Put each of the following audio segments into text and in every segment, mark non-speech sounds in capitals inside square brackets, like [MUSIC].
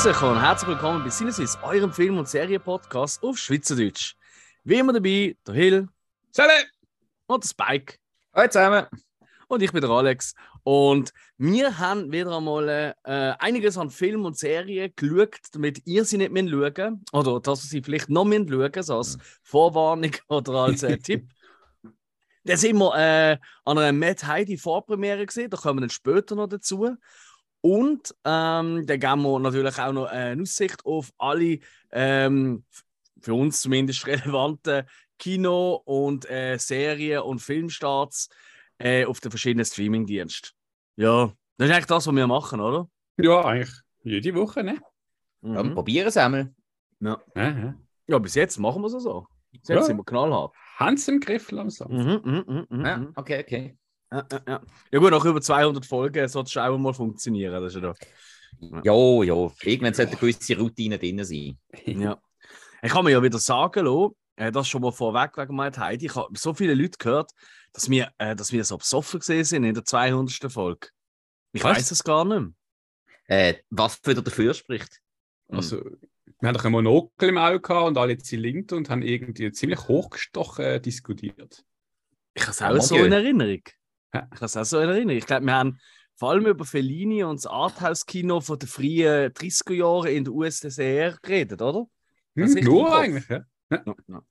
Grüß und herzlich willkommen bei Sinneswiss, eurem Film- und Serienpodcast auf Schweizerdeutsch. Wie immer dabei, der Hill. Salut! Und der Spike. Hallo zusammen! Und ich bin der Alex. Und wir haben wieder einmal äh, einiges an Film und Serien geschaut, damit ihr sie nicht mehr schauen Oder dass ihr sie vielleicht noch mehr schauen, so als Vorwarnung [LAUGHS] oder als äh, Tipp. [LAUGHS] Dann sind wir äh, an einer Mad Heidi Vorpremiere gesehen, da kommen wir dann später noch dazu. Und ähm, dann geben wir natürlich auch noch eine Aussicht auf alle ähm, für uns zumindest [LAUGHS] relevanten Kino- und äh, Serien- und Filmstarts äh, auf den verschiedenen Streamingdiensten. Ja, das ist eigentlich das, was wir machen, oder? Ja, eigentlich jede Woche, ne? Mhm. Ja, probieren es einmal. Ja. Ja, ja, bis jetzt machen wir es so. Bis jetzt Ja. sind wir knallhart. Hans im Griff langsam. Mhm, mhm, mhm, mhm, Ja, mhm. okay, okay. Ja, ja, ja. ja gut, nach über 200 Folgen sollte es auch mal funktionieren. Das ist ja da. Jo, jo. Irgendwann sollte eine gewisse Routine drin sein. [LAUGHS] Ja. Ich kann mir ja wieder sagen, lassen, das schon mal vorweg wegen meiner Heidi. Ich habe so viele Leute gehört, dass wir, äh, dass wir so besoffen gesehen sind in der 200. Folge. Ich weiß es gar nicht mehr. Äh, was wieder dafür spricht. Also, wir haben doch ein Monokel im Auge gehabt und alle Zylinder und haben irgendwie ziemlich hochgestochen äh, diskutiert. Ich habe es auch mon so in Erinnerung. Ja. Ich habe es auch so in Erinnerung. Ich glaube, wir haben vor allem über Fellini und das Arthouse-Kino von den frühen 30er Jahren in der USSR geredet, oder? Das ist Hm, richtig im nur eigentlich, ja. Ja, ja.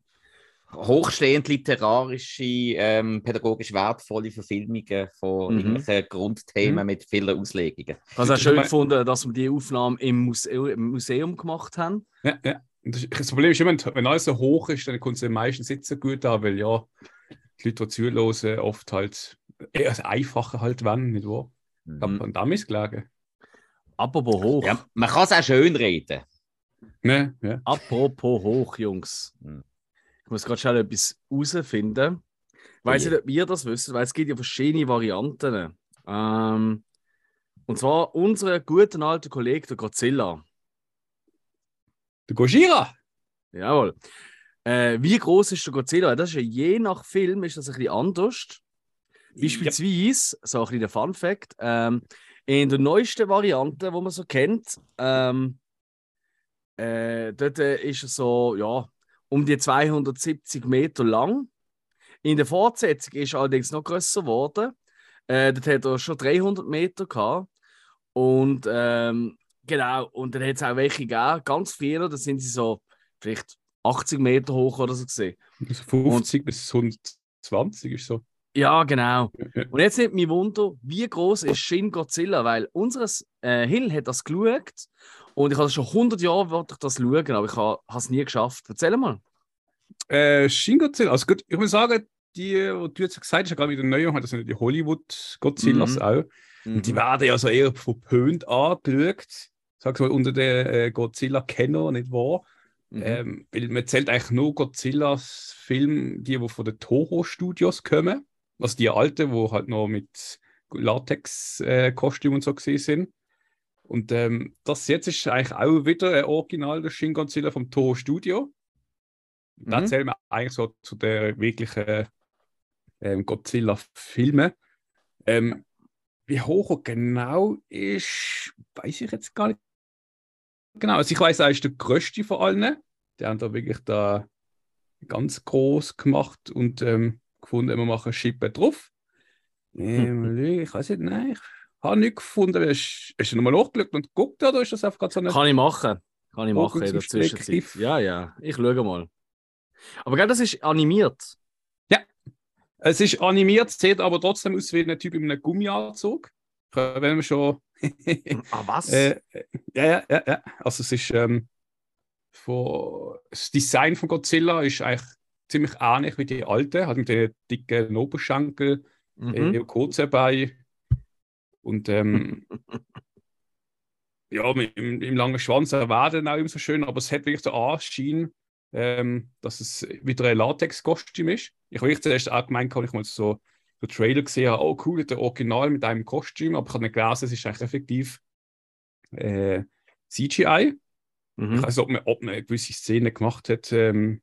Hochstehend literarische, ähm, pädagogisch wertvolle Verfilmungen von Mhm. irgendwelchen Grundthemen Mhm. mit vielen Auslegungen. Ich habe es auch Das schön gefunden, dass wir die Aufnahme im, Muse im Museum gemacht haben. ja, ja. Das, das Problem ist immer, wenn alles so hoch ist, dann kommt es den meisten Sitzen gut an, weil ja, die Leute, die zuhören, oft halt eher das Einfache halt wollen, nicht wahr? Mhm. Aber an dem ist gelegen. Apropos hoch. Ja, man kann es auch schön reden. Ne? Ja. Apropos hoch, Jungs. Hm. Ich muss gerade schnell etwas herausfinden. Ich weiß je. nicht, ob ihr das wisst, weil es gibt ja verschiedene Varianten. Ähm, und zwar unser guten alten Kollege, der Godzilla. Der Gojira! Jawohl. Äh, wie groß ist der Godzilla? Das ist ja je nach Film ist das ein bisschen anders. Beispielsweise, so ein bisschen der Fun Fact, ähm, in der neuesten Variante, die man so kennt, ähm, äh, dort äh, ist er so, ja, um die 270 Meter lang. In der Fortsetzung ist er allerdings noch größer geworden. Äh, dort hat er schon 300 Meter gehabt. Und ähm, genau, und dann hat es auch welche gegeben, ganz viele, da sind sie so vielleicht 80 Meter hoch oder so gesehen. Also 50 bis 120 ist so. Ja, genau. Ja. [LAUGHS] Und jetzt nimmt mich Wunder, wie groß ist Shin Godzilla? Weil unseres äh, Hill hat das geschaut und ich habe schon 100 Jahre wollte ich das schauen, aber ich habe es nie geschafft. Erzähl mal. Äh, Shin Godzilla, also gut, ich muss sagen, die, die du jetzt gesagt hast, gerade mit der Neuen, das sind die Hollywood-Godzillas Mhm. auch. Und die werden ja so eher verpönt angeschaut. Sag mal, unter den äh, Godzilla-Kenner, nicht wahr? Mhm. Ähm, weil man zählt eigentlich nur Godzillas Film, die, die von den Toho-Studios kommen. Also die alten, wo halt noch mit Latex-Kostümen und so gesehen sind. Und ähm, das jetzt ist eigentlich auch wieder ein Original der Shin Godzilla vom Toho Studio. Da Mhm. zählen wir eigentlich so zu der wirklichen ähm, Godzilla-Filme. Ähm, wie hoch er genau ist, weiß ich jetzt gar nicht. Genau, also ich weiß, er ist der größte von allen. Die haben da wirklich da ganz groß gemacht und ähm, gefunden, wir machen Schippe drauf. Ähm, ich weiß nicht, nein, ich habe nicht gefunden. Hast, hast du nochmal nachgeschaut und geguckt oder ist das einfach gerade so eine. Kann ich machen. Kann ich machen in der Zwischenzeit. Ja, ja. Ich schaue mal. Aber gell, das ist animiert. Es ist animiert, sieht aber trotzdem aus wie ein Typ in einem Gummianzug. Wenn wir schon. [LAUGHS] Ah, was? äh, ja, ja, ja, ja. Also es ist ähm, von, das Design von Godzilla ist eigentlich ziemlich ähnlich wie die alte, halt mit den dicken Oberschenkel, mhm. äh, kurzen Beinen und ähm, [LAUGHS] ja, mit, im, im langen Schwanz er werden auch immer so schön, aber es hat wirklich den Anschein, ähm, dass es wieder ein Latex-Kostüm ist. Ich habe zuerst auch gemeint, ich mal so den Trailer gesehen habe, oh cool, der Original mit einem Kostüm, aber ich habe nicht gelesen, es ist eigentlich effektiv äh, CGI. Mhm. Ich weiß nicht, ob man, ob man eine gewisse Szene gemacht hat ähm,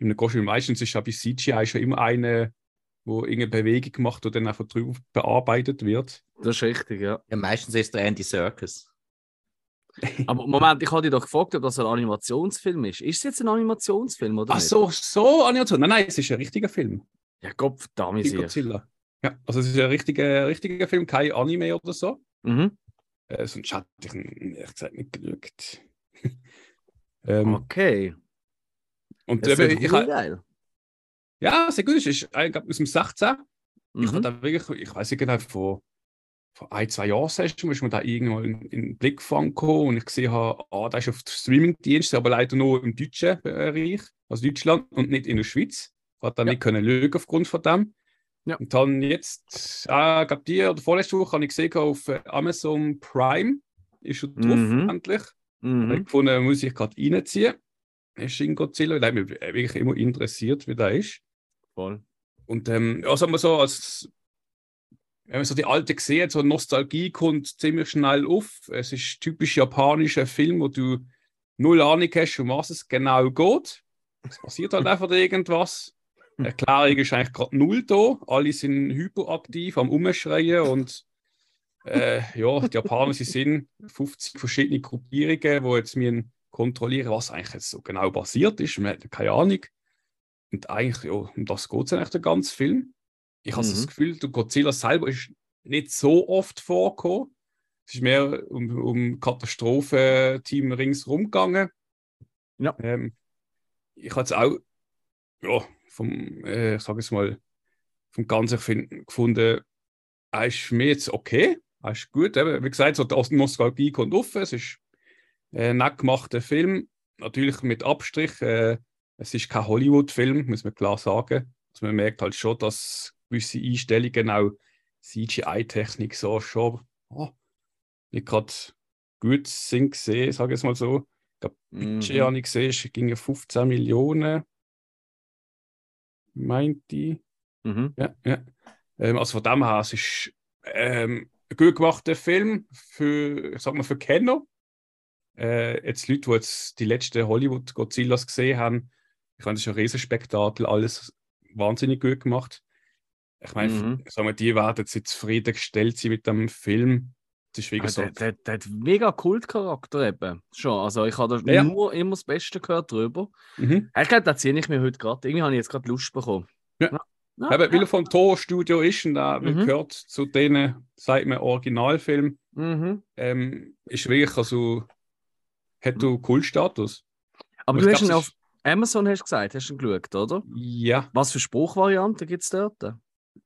in einem Kostüm. Meistens ist ja bei CGI schon immer eine, wo irgendeine Bewegung gemacht und dann einfach drüber bearbeitet wird. Das ist richtig, ja. Ja, meistens ist der Andy Serkis. [LAUGHS] Aber Moment, ich hatte dich doch gefragt, ob das ein Animationsfilm ist. Ist es jetzt ein Animationsfilm oder Ach nicht? so, so Animation. Nein, nein, es ist ein richtiger Film. Ja, Gott verdammt. Godzilla. Ja, also es ist ein richtiger, richtiger Film, kein Anime oder so. Mhm. Äh, sonst hätte ich ihn ehrlich gesagt nicht geschaut. [LAUGHS] ähm, Okay. Und Das eben, ist ich, geil. ja, sehr gut. Es ist äh, ich glaub, aus dem 16. Ich habe Mhm. da wirklich, ich weiß nicht genau, vor, vor ein, zwei Jahren ist mir da irgendwann in, in den Blick gefangen und ich gesehen habe, ah, da ist auf Streamingdienst, aber leider nur im deutschen Bereich, also Deutschland und nicht in der Schweiz. Ich habe da Ja. nicht können lügen aufgrund von dem. Ja. Und dann jetzt, äh, glaube die oder vorletzte Woche habe ich gesehen auf äh, Amazon Prime, ist schon drauf, Mhm. endlich. Mhm. ich gefunden, muss ich gerade reinziehen. Shin Godzilla, hat mich wirklich immer interessiert, wie der ist. Voll. Und ähm, ja, sagen wir so, als wenn man so die alte sieht, so Nostalgie kommt ziemlich schnell auf. Es ist typisch japanischer Film, wo du null Ahnung hast, um was es genau geht. Es passiert halt [LAUGHS] einfach irgendwas. Erklärung ist eigentlich gerade null da. Alle sind hyperaktiv am Umschreien und äh, ja, die Japaner sie sind 50 verschiedene Gruppierungen, die jetzt müssen kontrollieren, was eigentlich jetzt so genau passiert ist. Man hat keine Ahnung. Und eigentlich, ja, um das geht es eigentlich der ganze Film. Ich habe Mhm. das Gefühl, der Godzilla selber ist nicht so oft vorgekommen. Es ist mehr um, um Katastrophenteam ringsherum gegangen. Ja. Ähm, ich habe es auch ja, vom, äh, ich sage es mal, vom Ganzen find, gefunden, er ist mich jetzt okay. Er ist gut. Eben, wie gesagt, so die Nostalgie kommt auf. Es ist ein nett gemachter Film. Natürlich mit Abstrich. Äh, es ist kein Hollywood-Film, muss man klar sagen. Also man merkt halt schon, dass gewisse Einstellungen auch CGI-Technik so schon oh, nicht gerade gut sind gesehen, sage ich es mal so. Ich glaube, Budget Mhm. habe ich gesehen, es ging 15 Millionen. Meint die. Mhm. Ja, ja. Ähm, also von dem her, es ist ähm, ein gut gemachter Film für, ich sag mal, für Kenner. Äh, jetzt Leute, die jetzt die letzten Hollywood-Godzillas gesehen haben, ich fand das ist ein Riesenspektakel, alles wahnsinnig gut gemacht. Ich meine, Mhm. sagen wir, die werden jetzt zufriedengestellt sein mit dem Film. Das ist Ja, wirklich so. der, der, der hat mega Kultcharakter eben. Schon. Also ich habe da Ja. nur immer das Beste gehört drüber. Mhm. Ich glaube, da ziehe ich mir heute gerade. Irgendwie habe ich jetzt gerade Lust bekommen. Ja. Ja, Eben, weil er vom Tor-Studio ist und er Mhm. gehört zu denen, sagt man, Originalfilm, Mhm. ähm, ist wirklich, also, hat du Kultstatus. Aber Ich du hast ihn auf Amazon hast gesagt, hast du ihn geschaut, oder? Ja. Was für Spruchvarianten gibt es dort?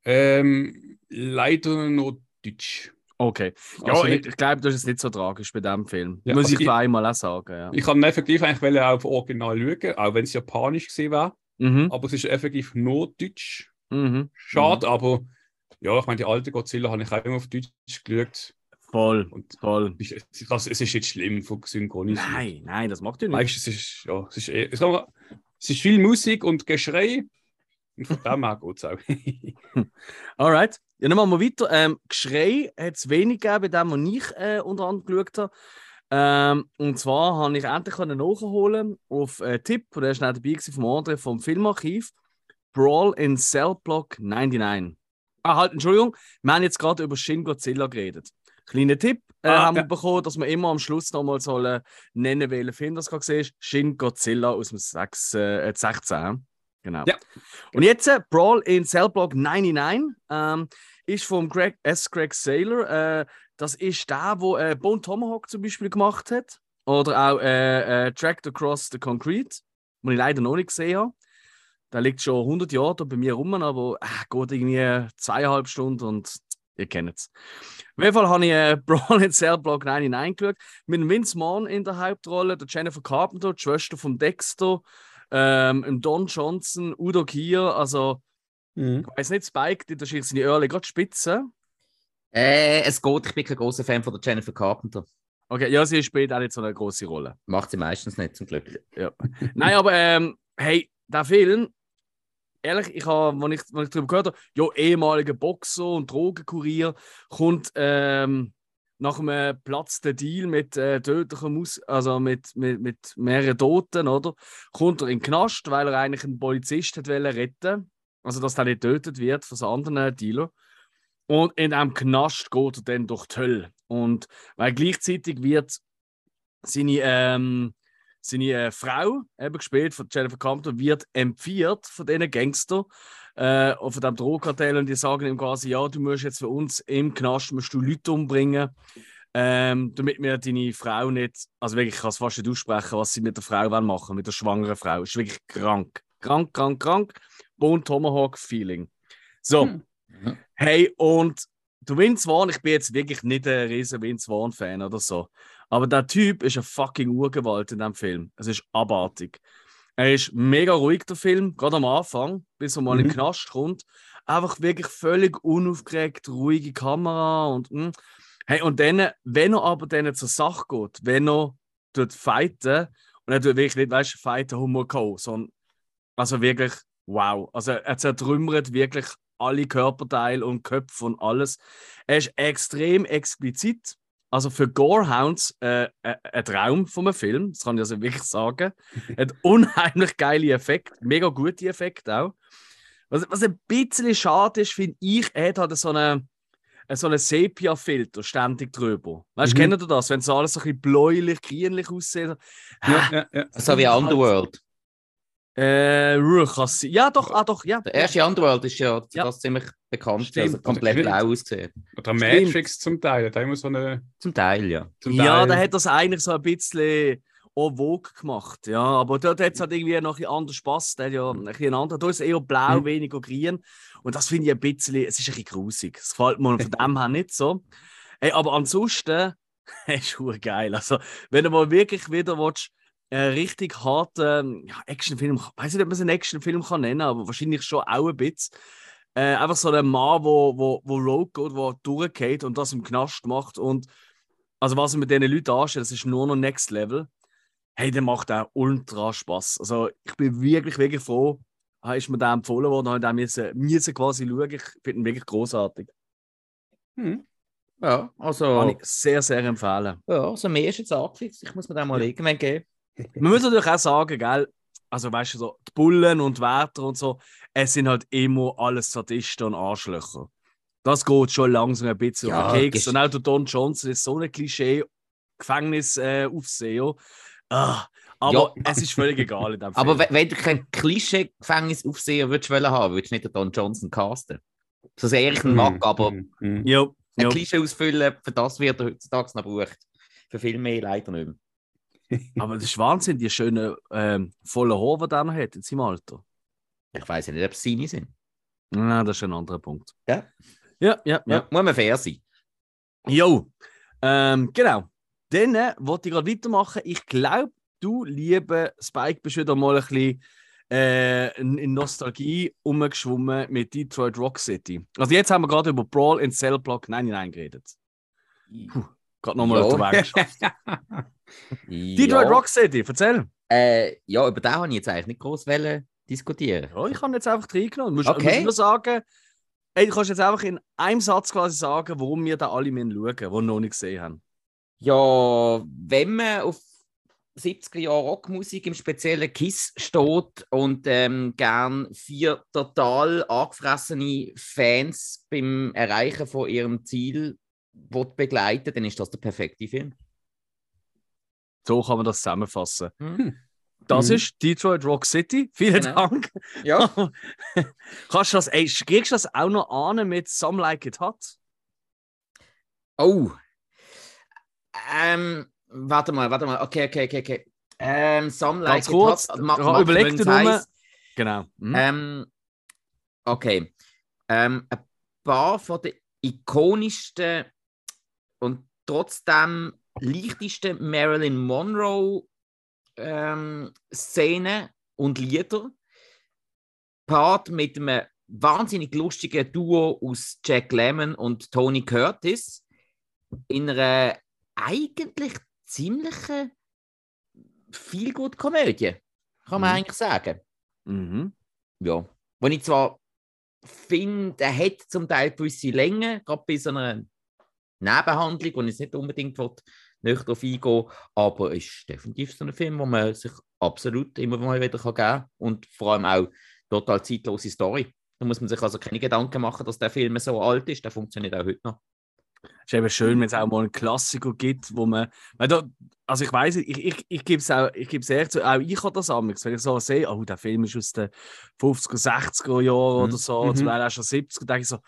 Ähm, leider nur Deutsch. Okay. Ja, Also ich, ich glaube, das ist nicht so tragisch bei diesem Film. Ja, Muss also ich einmal auch sagen. Ja. Ich kann effektiv eigentlich auf Original schauen, auch wenn es japanisch gesehen war. Mhm. Aber es ist effektiv nur Deutsch. Mhm. Schade, aber ja, ich meine, die alte Godzilla habe ich auch immer auf Deutsch geschaut. Voll, Und voll. es ist, es- das, es ist nicht schlimm von synchronisiert. Nein, nein, das macht ja nicht. Weißt es ist, ja, es ist, es, man- es ist viel Musik und Geschrei. Und von dem her geht es auch. [LAUGHS] Alright. Ja, dann machen wir weiter. Ähm, Geschrei hat es wenig gegeben, bei dem, was ich äh, unter anderem geschaut habe. Ähm, und zwar habe ich endlich können nachholen auf äh, Tipp, und der ist nicht dabei gewesen vom André vom Filmarchiv. Brawl in Cell Block 99. Ah, halt, Entschuldigung, wir haben jetzt gerade über Shin Godzilla geredet. Kleiner Tipp äh, Ah, haben wir ja. bekommen, dass wir immer am Schluss nochmal sollen nennen, welchen Film das gerade gesehen ist. Shin Godzilla aus dem 6, äh, 16. Genau. Ja. Und jetzt äh, Brawl in Cell Block 99 ähm, ist von Greg, S. Greg Saylor. Äh, das ist der, wo äh, Bone Tomahawk zum Beispiel gemacht hat. Oder auch äh, äh, Tracked Across the Concrete, den ich leider noch nicht gesehen habe. Der liegt schon 100 Jahre da bei mir rum, aber äh, geht irgendwie zweieinhalb Stunden und ihr kennt es. Auf jeden Fall habe ich äh, [LAUGHS] Brawl in Cell Block 99 geschaut. Mit Vince Vaughn in der Hauptrolle, der Jennifer Carpenter, die Schwester von Dexter, ähm, im Don Johnson, Udo Kier, also Mhm. ich weiß nicht, Spike, die- das ist seine Early gerade spitze. Äh, es geht, ich bin kein großer Fan von der Jennifer Carpenter. Okay, ja, sie spielt auch nicht so eine große Rolle. Macht sie meistens nicht, zum Glück. Nein, aber ähm, hey, der Film, ehrlich, ich habe, wenn ich, wenn ich darüber gehört habe, ja, ehemaliger Boxer und Drogenkurier, kommt ähm, nach einem platzten Deal mit äh, tödlichen Mus also mit, mit, mit mehreren Toten, oder? Kommt er in den Knast, weil er eigentlich einen Polizist hat retten Also, dass der nicht getötet wird von so anderen Dealer. Und in einem Knast geht er dann durch die Hölle. Und weil gleichzeitig wird seine, ähm, seine äh, Frau, eben gespielt von Jennifer Compton, wird empfiehlt von diesen Gangster äh, von dem Drogenkartell und die sagen ihm quasi, ja, du musst jetzt für uns im Knast musst du Leute umbringen, ähm, damit wir deine Frau nicht, also wirklich, ich kann es fast nicht aussprechen, was sie mit der Frau wollen machen, mit der schwangeren Frau. ist wirklich krank. Krank, krank, krank. Bone Tomahawk Feeling. So. Hm. Hey, und der Vince Vaughn, ich bin jetzt wirklich nicht ein riesen Vince Vaughn-Fan oder so. Aber der Typ ist eine fucking Urgewalt in diesem Film. Es ist abartig. Er ist mega ruhig, der Film, gerade am Anfang, bis er mal in den Mhm. Knast kommt. Einfach wirklich völlig unaufgeregt, ruhige Kamera und mm. hey, und dann, wenn er aber dann zur Sache geht, wenn er dort fighten und er tut wirklich nicht, weißt du, fighten Humor K.O., sondern also wirklich wow. Also er zertrümmert wirklich alle Körperteile und Köpfe und alles. Er ist extrem explizit. Also für Gorehounds äh, äh, ein Traum von einem Film, das kann ich also wirklich sagen. [LAUGHS] Hat unheimlich geile Effekte, mega gute Effekte auch. Was, was ein bisschen schade ist, finde ich, er hat halt so einen so eine Sepia-Filter ständig drüber. Weißt du, Mhm. kennt ihr das? Wenn so alles so ein bisschen bläulich, grünlich aussieht. Ja, ja, ja. So wie Underworld. Äh, ruh, kann es sein. Ja, doch, ah, doch, ja. Der erste Underworld ist ja, Ja. das ziemlich bekannt, Stimmt. also komplett Stimmt. blau ausgesehen. Oder Stimmt. Matrix zum Teil, da immer so eine. Zum Teil, ja. Zum Ja, da hat das eigentlich so ein bisschen en vogue gemacht. Ja, aber dort hat es halt irgendwie noch ein anders Spaß. Der hat ja ein bisschen anders. Da ist eher blau, Mhm. weniger grün. Und das finde ich ein bisschen, es ist ein bisschen grusig. Das gefällt mir von [LAUGHS] dem her nicht so. Hey, aber ansonsten [LAUGHS] ist es geil. Also, wenn du mal wirklich wieder willst, einen richtig harten ja, Actionfilm, ich weiß nicht, ob man es einen Actionfilm kann nennen aber wahrscheinlich schon auch ein bisschen. Äh, einfach so ein Mann, wo, wo, wo Rogue geht, der durchgeht und das im Knast macht. Und also was er mit diesen Leuten anstellt, das ist nur noch Next Level. Hey, der macht auch ultra Spaß. Also ich bin wirklich, wirklich froh, ah, ist mir der empfohlen worden, habe ich den müssen, quasi schauen. Ich finde ihn wirklich großartig. Hm. Ja, Kann also, ich sehr, sehr empfehlen. ja, also mehr ist jetzt angefixt. Ich muss mir den mal irgendwann geben. Man muss natürlich auch sagen, gell, also weißt du, so, die Bullen und Wärter und so, es sind halt immer alles Sadisten und Arschlöcher. Das geht schon langsam ein bisschen Ja, auf den Keks. Und auch der Don Johnson ist so ein Klischee Gefängnisaufseher. ah, aber es ist völlig egal in dem [LAUGHS] Film. Aber wenn, du kein Klischee-Gefängnisaufseher würdest wollen haben, würdest du nicht den Don Johnson casten. So sehr ich ihn Hm, mag, aber ja, ein ja. Klischee ausfüllen, für das wird er heutzutage noch gebraucht. Für viel mehr leider nicht mehr. Aber das ist Wahnsinn, die schönen ähm, vollen Haare, die er noch hat in seinem Alter. Ich weiß ja nicht, ob es seine sind. Nein, das ist ein anderer Punkt. Ja. Ja, ja, Ja. ja. Muss man fair sein. Jo, ähm, genau. Dann äh, wollte ich gerade weitermachen. Ich glaube, du, lieber Spike, bist wieder mal ein bisschen äh, in, Nostalgie umgeschwommen mit Detroit Rock City. Also jetzt haben wir gerade über Brawl in Cell Block 99 geredet. Puh, gerade nochmal auf der Weg geschafft. [LAUGHS] Detroit. Rock City, erzähl. Äh, ja, über den habe ich jetzt eigentlich nicht groß diskutieren. Ja, ich habe jetzt einfach reingenommen. Du musst, Okay. musst nur sagen, ey, du kannst jetzt einfach in einem Satz quasi sagen, warum wir da alle schauen müssen, die noch nicht gesehen haben. Ja, wenn man auf 70er Jahre Rockmusik im speziellen Kiss steht und ähm, gern vier total angefressene Fans beim Erreichen von ihrem Ziel begleiten, dann ist das der perfekte Film. So kann man das zusammenfassen. Hm. Das Mhm. ist Detroit Rock City. Vielen Genau. Dank. Ja. [LAUGHS] Kannst du das, ey, kriegst du das auch noch an mit Some Like It Hot? Oh. Ähm, warte mal, warte mal. Okay, okay, okay, okay. Ähm, Some Like Ganz It kurz, Hot, Ma- Macht überleg dir nur-. Genau. Mhm. Ähm, okay. Ähm, ein paar von den ikonischsten und trotzdem leichtesten Marilyn Monroe ähm, und Lieder. Part mit einem wahnsinnig lustigen Duo aus Jack Lemmon und Tony Curtis in einer eigentlich ziemlichen Feelgood-Komödie, kann man Mhm. eigentlich sagen Mhm. ja, wo ich zwar finde, er hat zum Teil gewisse Länge, gerade bei so einer Nebenhandlung, wo ich jetzt nicht unbedingt will, nicht darauf eingehen aber es ist definitiv so ein Film, wo man sich absolut immer mal wieder geben kann und vor allem auch total zeitlose Story. Da muss man sich also keine Gedanken machen, dass der Film so alt ist, der funktioniert auch heute noch. ist eben schön, wenn es auch mal einen Klassiker gibt, wo man. Also ich weiß ich, ich, ich gebe es auch, ich gebe es ehrlich zu, auch ich habe das amigs, wenn ich so sehe, oh, der Film ist aus den 50er, 60er Jahren oder so, Mhm. zum Teil auch schon 70er, denke ich so,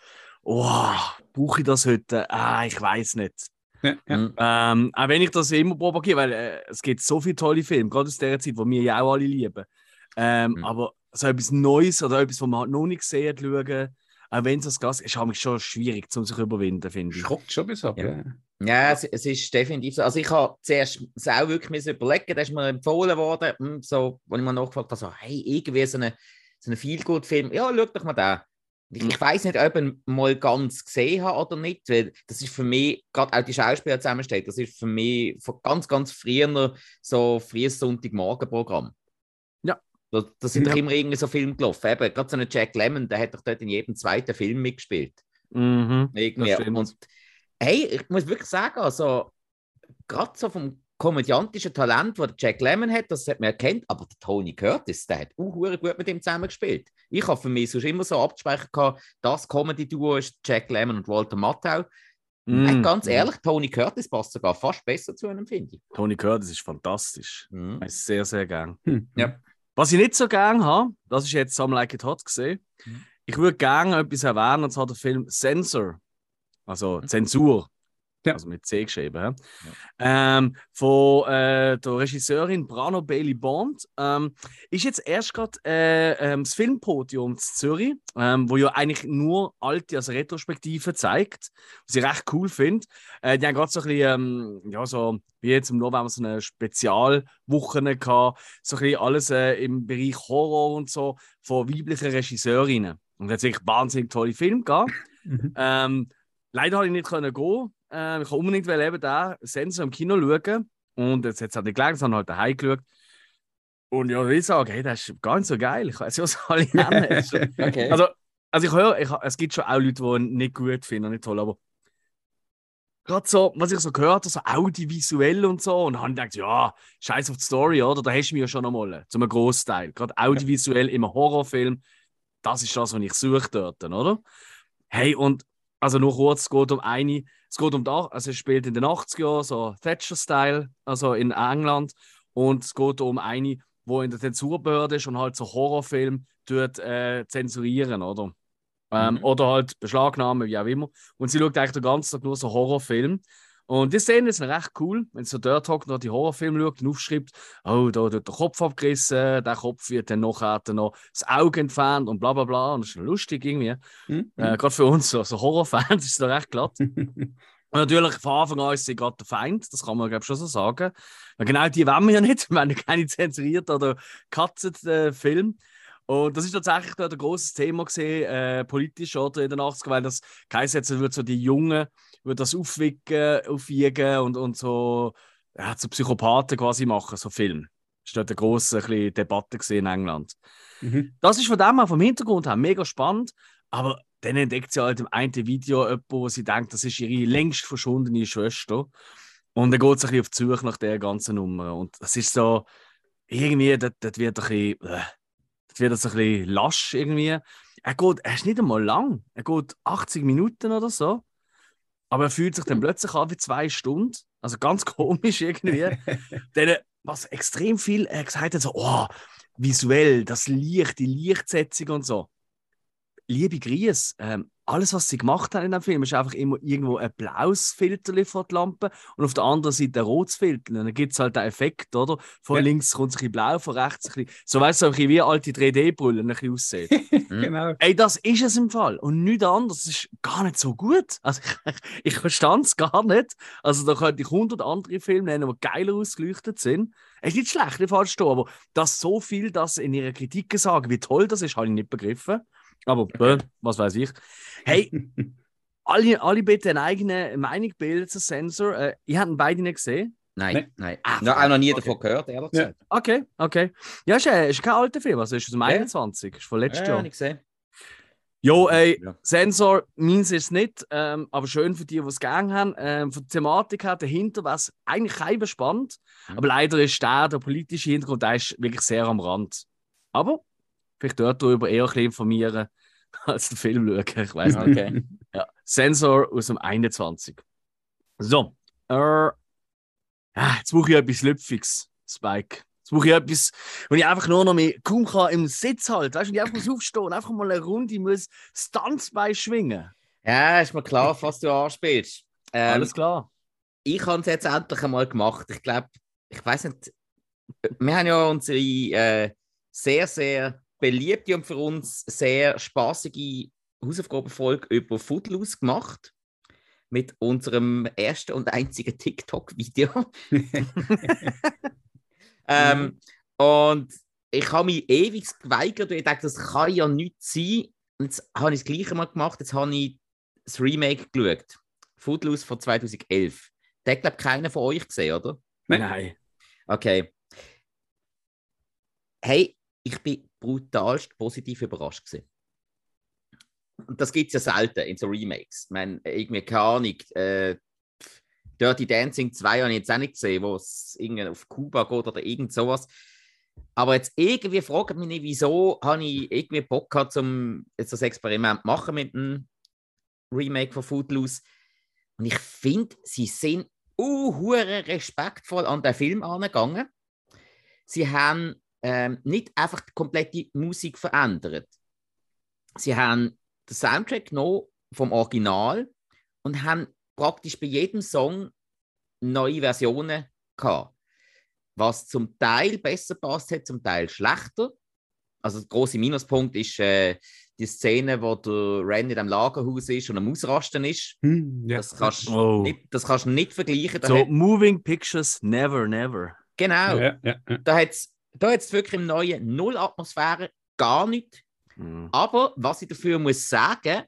oh, brauche ich das heute? Ah, ich weiß nicht. Ja, ja. Mhm. Ähm, auch wenn ich das immer propagiere, weil äh, es gibt so viele tolle Filme, gerade aus der Zeit, die wir ja auch alle lieben. Ähm, Mhm. Aber so etwas Neues oder etwas, was man halt noch nicht gesehen hat, schauen, auch wenn es das Gas ist, ist schon schwierig, um sich zu überwinden, finde ich. Schrockt schon bis ab. Ja. Ja. Ja, es, es ist definitiv so. Also ich habe zuerst es auch wirklich überlegen, da ist mir empfohlen worden, hm, so, wo ich mir nachgefragt habe, so, hey, irgendwie so eine, so Feel-Good-Film, ja, schau doch mal da. Ich, ich weiß nicht, ob ich ihn mal ganz gesehen habe oder nicht, weil das ist für mich, gerade auch die Schauspieler zusammensteht, das ist für mich von ganz, ganz früher so frühes Sonntagmorgenprogramm. Ja. Da, da sind Ja. doch immer irgendwie so Filme gelaufen. Eben, gerade so ein Jack Lemmon, der hat doch dort in jedem zweiten Film mitgespielt. Mhm. Irgendwie. Und hey, ich muss wirklich sagen, also gerade so vom komödiantischen Talent, das Jack Lemmon hat, das hat man erkannt, aber der Tony Curtis, der hat auch gut mit ihm zusammengespielt. Ich habe für mich sonst immer so abgespeichert, gehabt, das Comedy-Duo ist Jack Lemmon und Walter Matthau. Mhm. Hey, ganz ehrlich, Tony Curtis passt sogar fast besser zu einem, finde ich. Tony Curtis ist fantastisch. Mhm. Ich sehr, sehr gern. Hm. Ja. Was ich nicht so gern habe, das ist jetzt Some Like It Hot gesehen. Mhm. Ich würde gerne etwas erwähnen, und zwar der Film Censor. Also Mhm. Zensur. Ja. Also mit C geschrieben. hä? Ähm, von äh, der Regisseurin Brano Bailey Bond. Ähm, ist jetzt erst gerade äh, ähm, das Filmpodium in Zürich, ähm, wo ja eigentlich nur alte, also Retrospektive zeigt, was ich recht cool finde. Äh, die haben gerade so ein bisschen, ähm, ja, so wie jetzt im November so eine Spezialwoche gehabt, so ein bisschen alles äh, im Bereich Horror und so von weiblichen Regisseurinnen. Und da hat sich wahnsinnig tolle Filme gehabt. [LAUGHS] Mhm. Ähm, leider konnte ich nicht können gehen. Ähm, ich wollte unbedingt wollen eben den Sensor im Kino schauen. Und jetzt hat es halt nicht gelangt, sondern halt daheim geschaut. Und ja, ich sage, hey, das ist gar nicht so geil. Ich weiß ja, was alle [LAUGHS] haben. Okay. Also, also ich höre, ich, es gibt schon auch Leute, die ihn nicht gut finden, und nicht toll, aber gerade so, was ich so gehört habe, so audiovisuell und so, und dann habe ich gedacht, ja, scheiß auf die Story, oder? Da hast du mich ja schon einmal, zum Großteil. Gerade audiovisuell im Horrorfilm, das ist das, was ich suche dort, oder? Hey, und also nur kurz, es geht um eine, es geht um also es spielt in den 80er Jahren, so Thatcher-Style, also in England, und es geht um eine, wo in der Zensurbehörde ist und halt so Horrorfilm dort äh, zensurieren, oder? Ähm, Mhm. Oder halt beschlagnahmen, wie auch immer. Und sie schaut eigentlich den ganzen Tag nur so Horrorfilme. Und die Szene ist recht cool, wenn sie so dort hockt und die Horrorfilme schaut und aufschreibt, oh, da wird der Kopf abgerissen, der Kopf wird dann nachher dann noch das Auge entfernt und bla bla bla. Und das ist lustig irgendwie. Hm? Äh, gerade für uns, so, so Horrorfans, [LAUGHS] ist da recht glatt. [LAUGHS] Und natürlich, von Anfang an ist sie gerade der Feind, das kann man glaube ich schon so sagen. Weil genau die wollen wir ja nicht, [LAUGHS] wir haben ja keine zensurierten oder cutzed äh, Film. Und das ist tatsächlich dort ein großes Thema gesehen, äh, politisch oder in den 80er, weil das geheißen hat, wird so die Jungen, wird das aufwiegen, aufwiegen und, und so, ja, so Psychopathen quasi machen, so Film. Das war dort eine bisschen Debatte gesehen in England. Mhm. Das ist von dem her vom Hintergrund her mega spannend, aber dann entdeckt sie halt im einen Video jemanden, wo sie denkt, das ist ihre längst verschwundene Schwester. Und dann geht sie ein bisschen auf die Suche nach der ganzen Nummer. Und das ist so, irgendwie, das, das wird ein bisschen, äh, wird das ein bisschen lasch irgendwie. Er geht, er ist nicht einmal lang. Er geht 80 Minuten oder so. Aber er fühlt sich dann plötzlich an wie zwei Stunden. Also ganz [LAUGHS] komisch irgendwie. [LAUGHS] dann, was extrem viel er gesagt hat, so, oh, visuell, das Licht, die Lichtsetzung und so. Liebe Grüße, ähm, alles, was sie gemacht haben in dem Film, ist einfach immer irgendwo ein blaues Filter vor die Lampe und auf der anderen Seite ein rotes Filter. Und dann gibt es halt den Effekt, oder? Von Ja. links kommt es ein bisschen blau, von rechts ein bisschen. So weißt du, ein bisschen wie alte 3D-Brüllen ein bisschen aussehen. [LAUGHS] genau. Ey, das ist es im Fall. Und nichts anderes ist gar nicht so gut. Also, [LAUGHS] ich, ich verstand es gar nicht. Also, da könnte ich 100 andere Filme nennen, die geiler ausgeleuchtet sind. Es ist nicht schlecht, nicht falsch stehen, aber dass so viel das in ihrer Kritik sagen, wie toll das ist, habe ich nicht begriffen. Aber, äh, was weiß ich. Hey, [LAUGHS] alle, alle bitte eine eigene Meinung bilden zu Sensor. Äh, ihr habt ihn beide nicht gesehen. Nein, Nein. nein. Ah, Ja, auch noch nie okay. davon gehört, ehrlich Ja. gesagt. Okay, okay. Ja, ist, äh, ist kein alter Film, also ist aus dem Ja. 21, ist von letztem Ja, Jahr. habe ich gesehen. Jo, ey, Ja. Sensor, meins ist es nicht, ähm, aber schön für die, die es gerne haben. Ähm, von der Thematik her dahinter war es eigentlich kein spannend, Mhm. aber leider ist der, der politische Hintergrund, der ist wirklich sehr am Rand. Aber vielleicht dort darüber eher ein bisschen informieren [LAUGHS] als den Film schauen, ich weiß nicht. Okay. [LAUGHS] Ja. Sensor aus dem 21. So. Äh, jetzt brauche ich etwas Lüpfiges, Spike. Jetzt brauche ich etwas, wo ich einfach nur noch mehr kaum kann im Sitz halten. Weißt du, ich einfach muss aufstehen, einfach mal eine Runde muss Stunts schwingen. Ja, ist mir klar, was du anspielst. Ähm, Alles klar. Ich habe es jetzt endlich einmal gemacht. Ich glaube, ich weiß nicht, wir haben ja unsere äh, sehr, sehr beliebte und für uns sehr spaßige Hausaufgabenfolge über Footloose gemacht. Mit unserem ersten und einzigen TikTok-Video. [LAUGHS] [LAUGHS] ähm, und ich habe mich ewig geweigert und ich dachte, das kann ja nicht sein. Und jetzt habe ich das gleiche mal gemacht. Jetzt habe ich das Remake geschaut. Footloose von 2011. Den hat, glaube ich, keiner von euch gesehen, oder? Nein. Okay. Hey, ich bin brutalst positiv überrascht gewesen. Und das gibt es ja selten in so Remakes. Ich meine, irgendwie keine Ahnung. Äh, Dirty Dancing 2 habe ich jetzt auch nicht gesehen, wo es irgendwie auf Kuba geht oder irgend sowas. Aber jetzt irgendwie fragt mich nicht, wieso habe ich irgendwie Bock gehabt, um jetzt das Experiment machen mit einem Remake von Footloose. Und ich finde, sie sind uh, respektvoll an den Film angegangen. Sie haben ähm, nicht einfach die komplette Musik verändert. Sie haben den Soundtrack genommen vom Original und haben praktisch bei jedem Song neue Versionen gehabt. Was zum Teil besser passt hat, zum Teil schlechter. Also der große Minuspunkt ist äh, die Szene, wo der in dem Lagerhaus ist und am Ausrasten ist. Hm, ja. Das kannst du oh. nicht, nicht vergleichen. Da so, hat... Moving Pictures, never, never. Genau. Ja, ja, da hat es da wirklich im Neuen null Atmosphäre, gar nicht. Mhm. Aber was ich dafür muss sagen,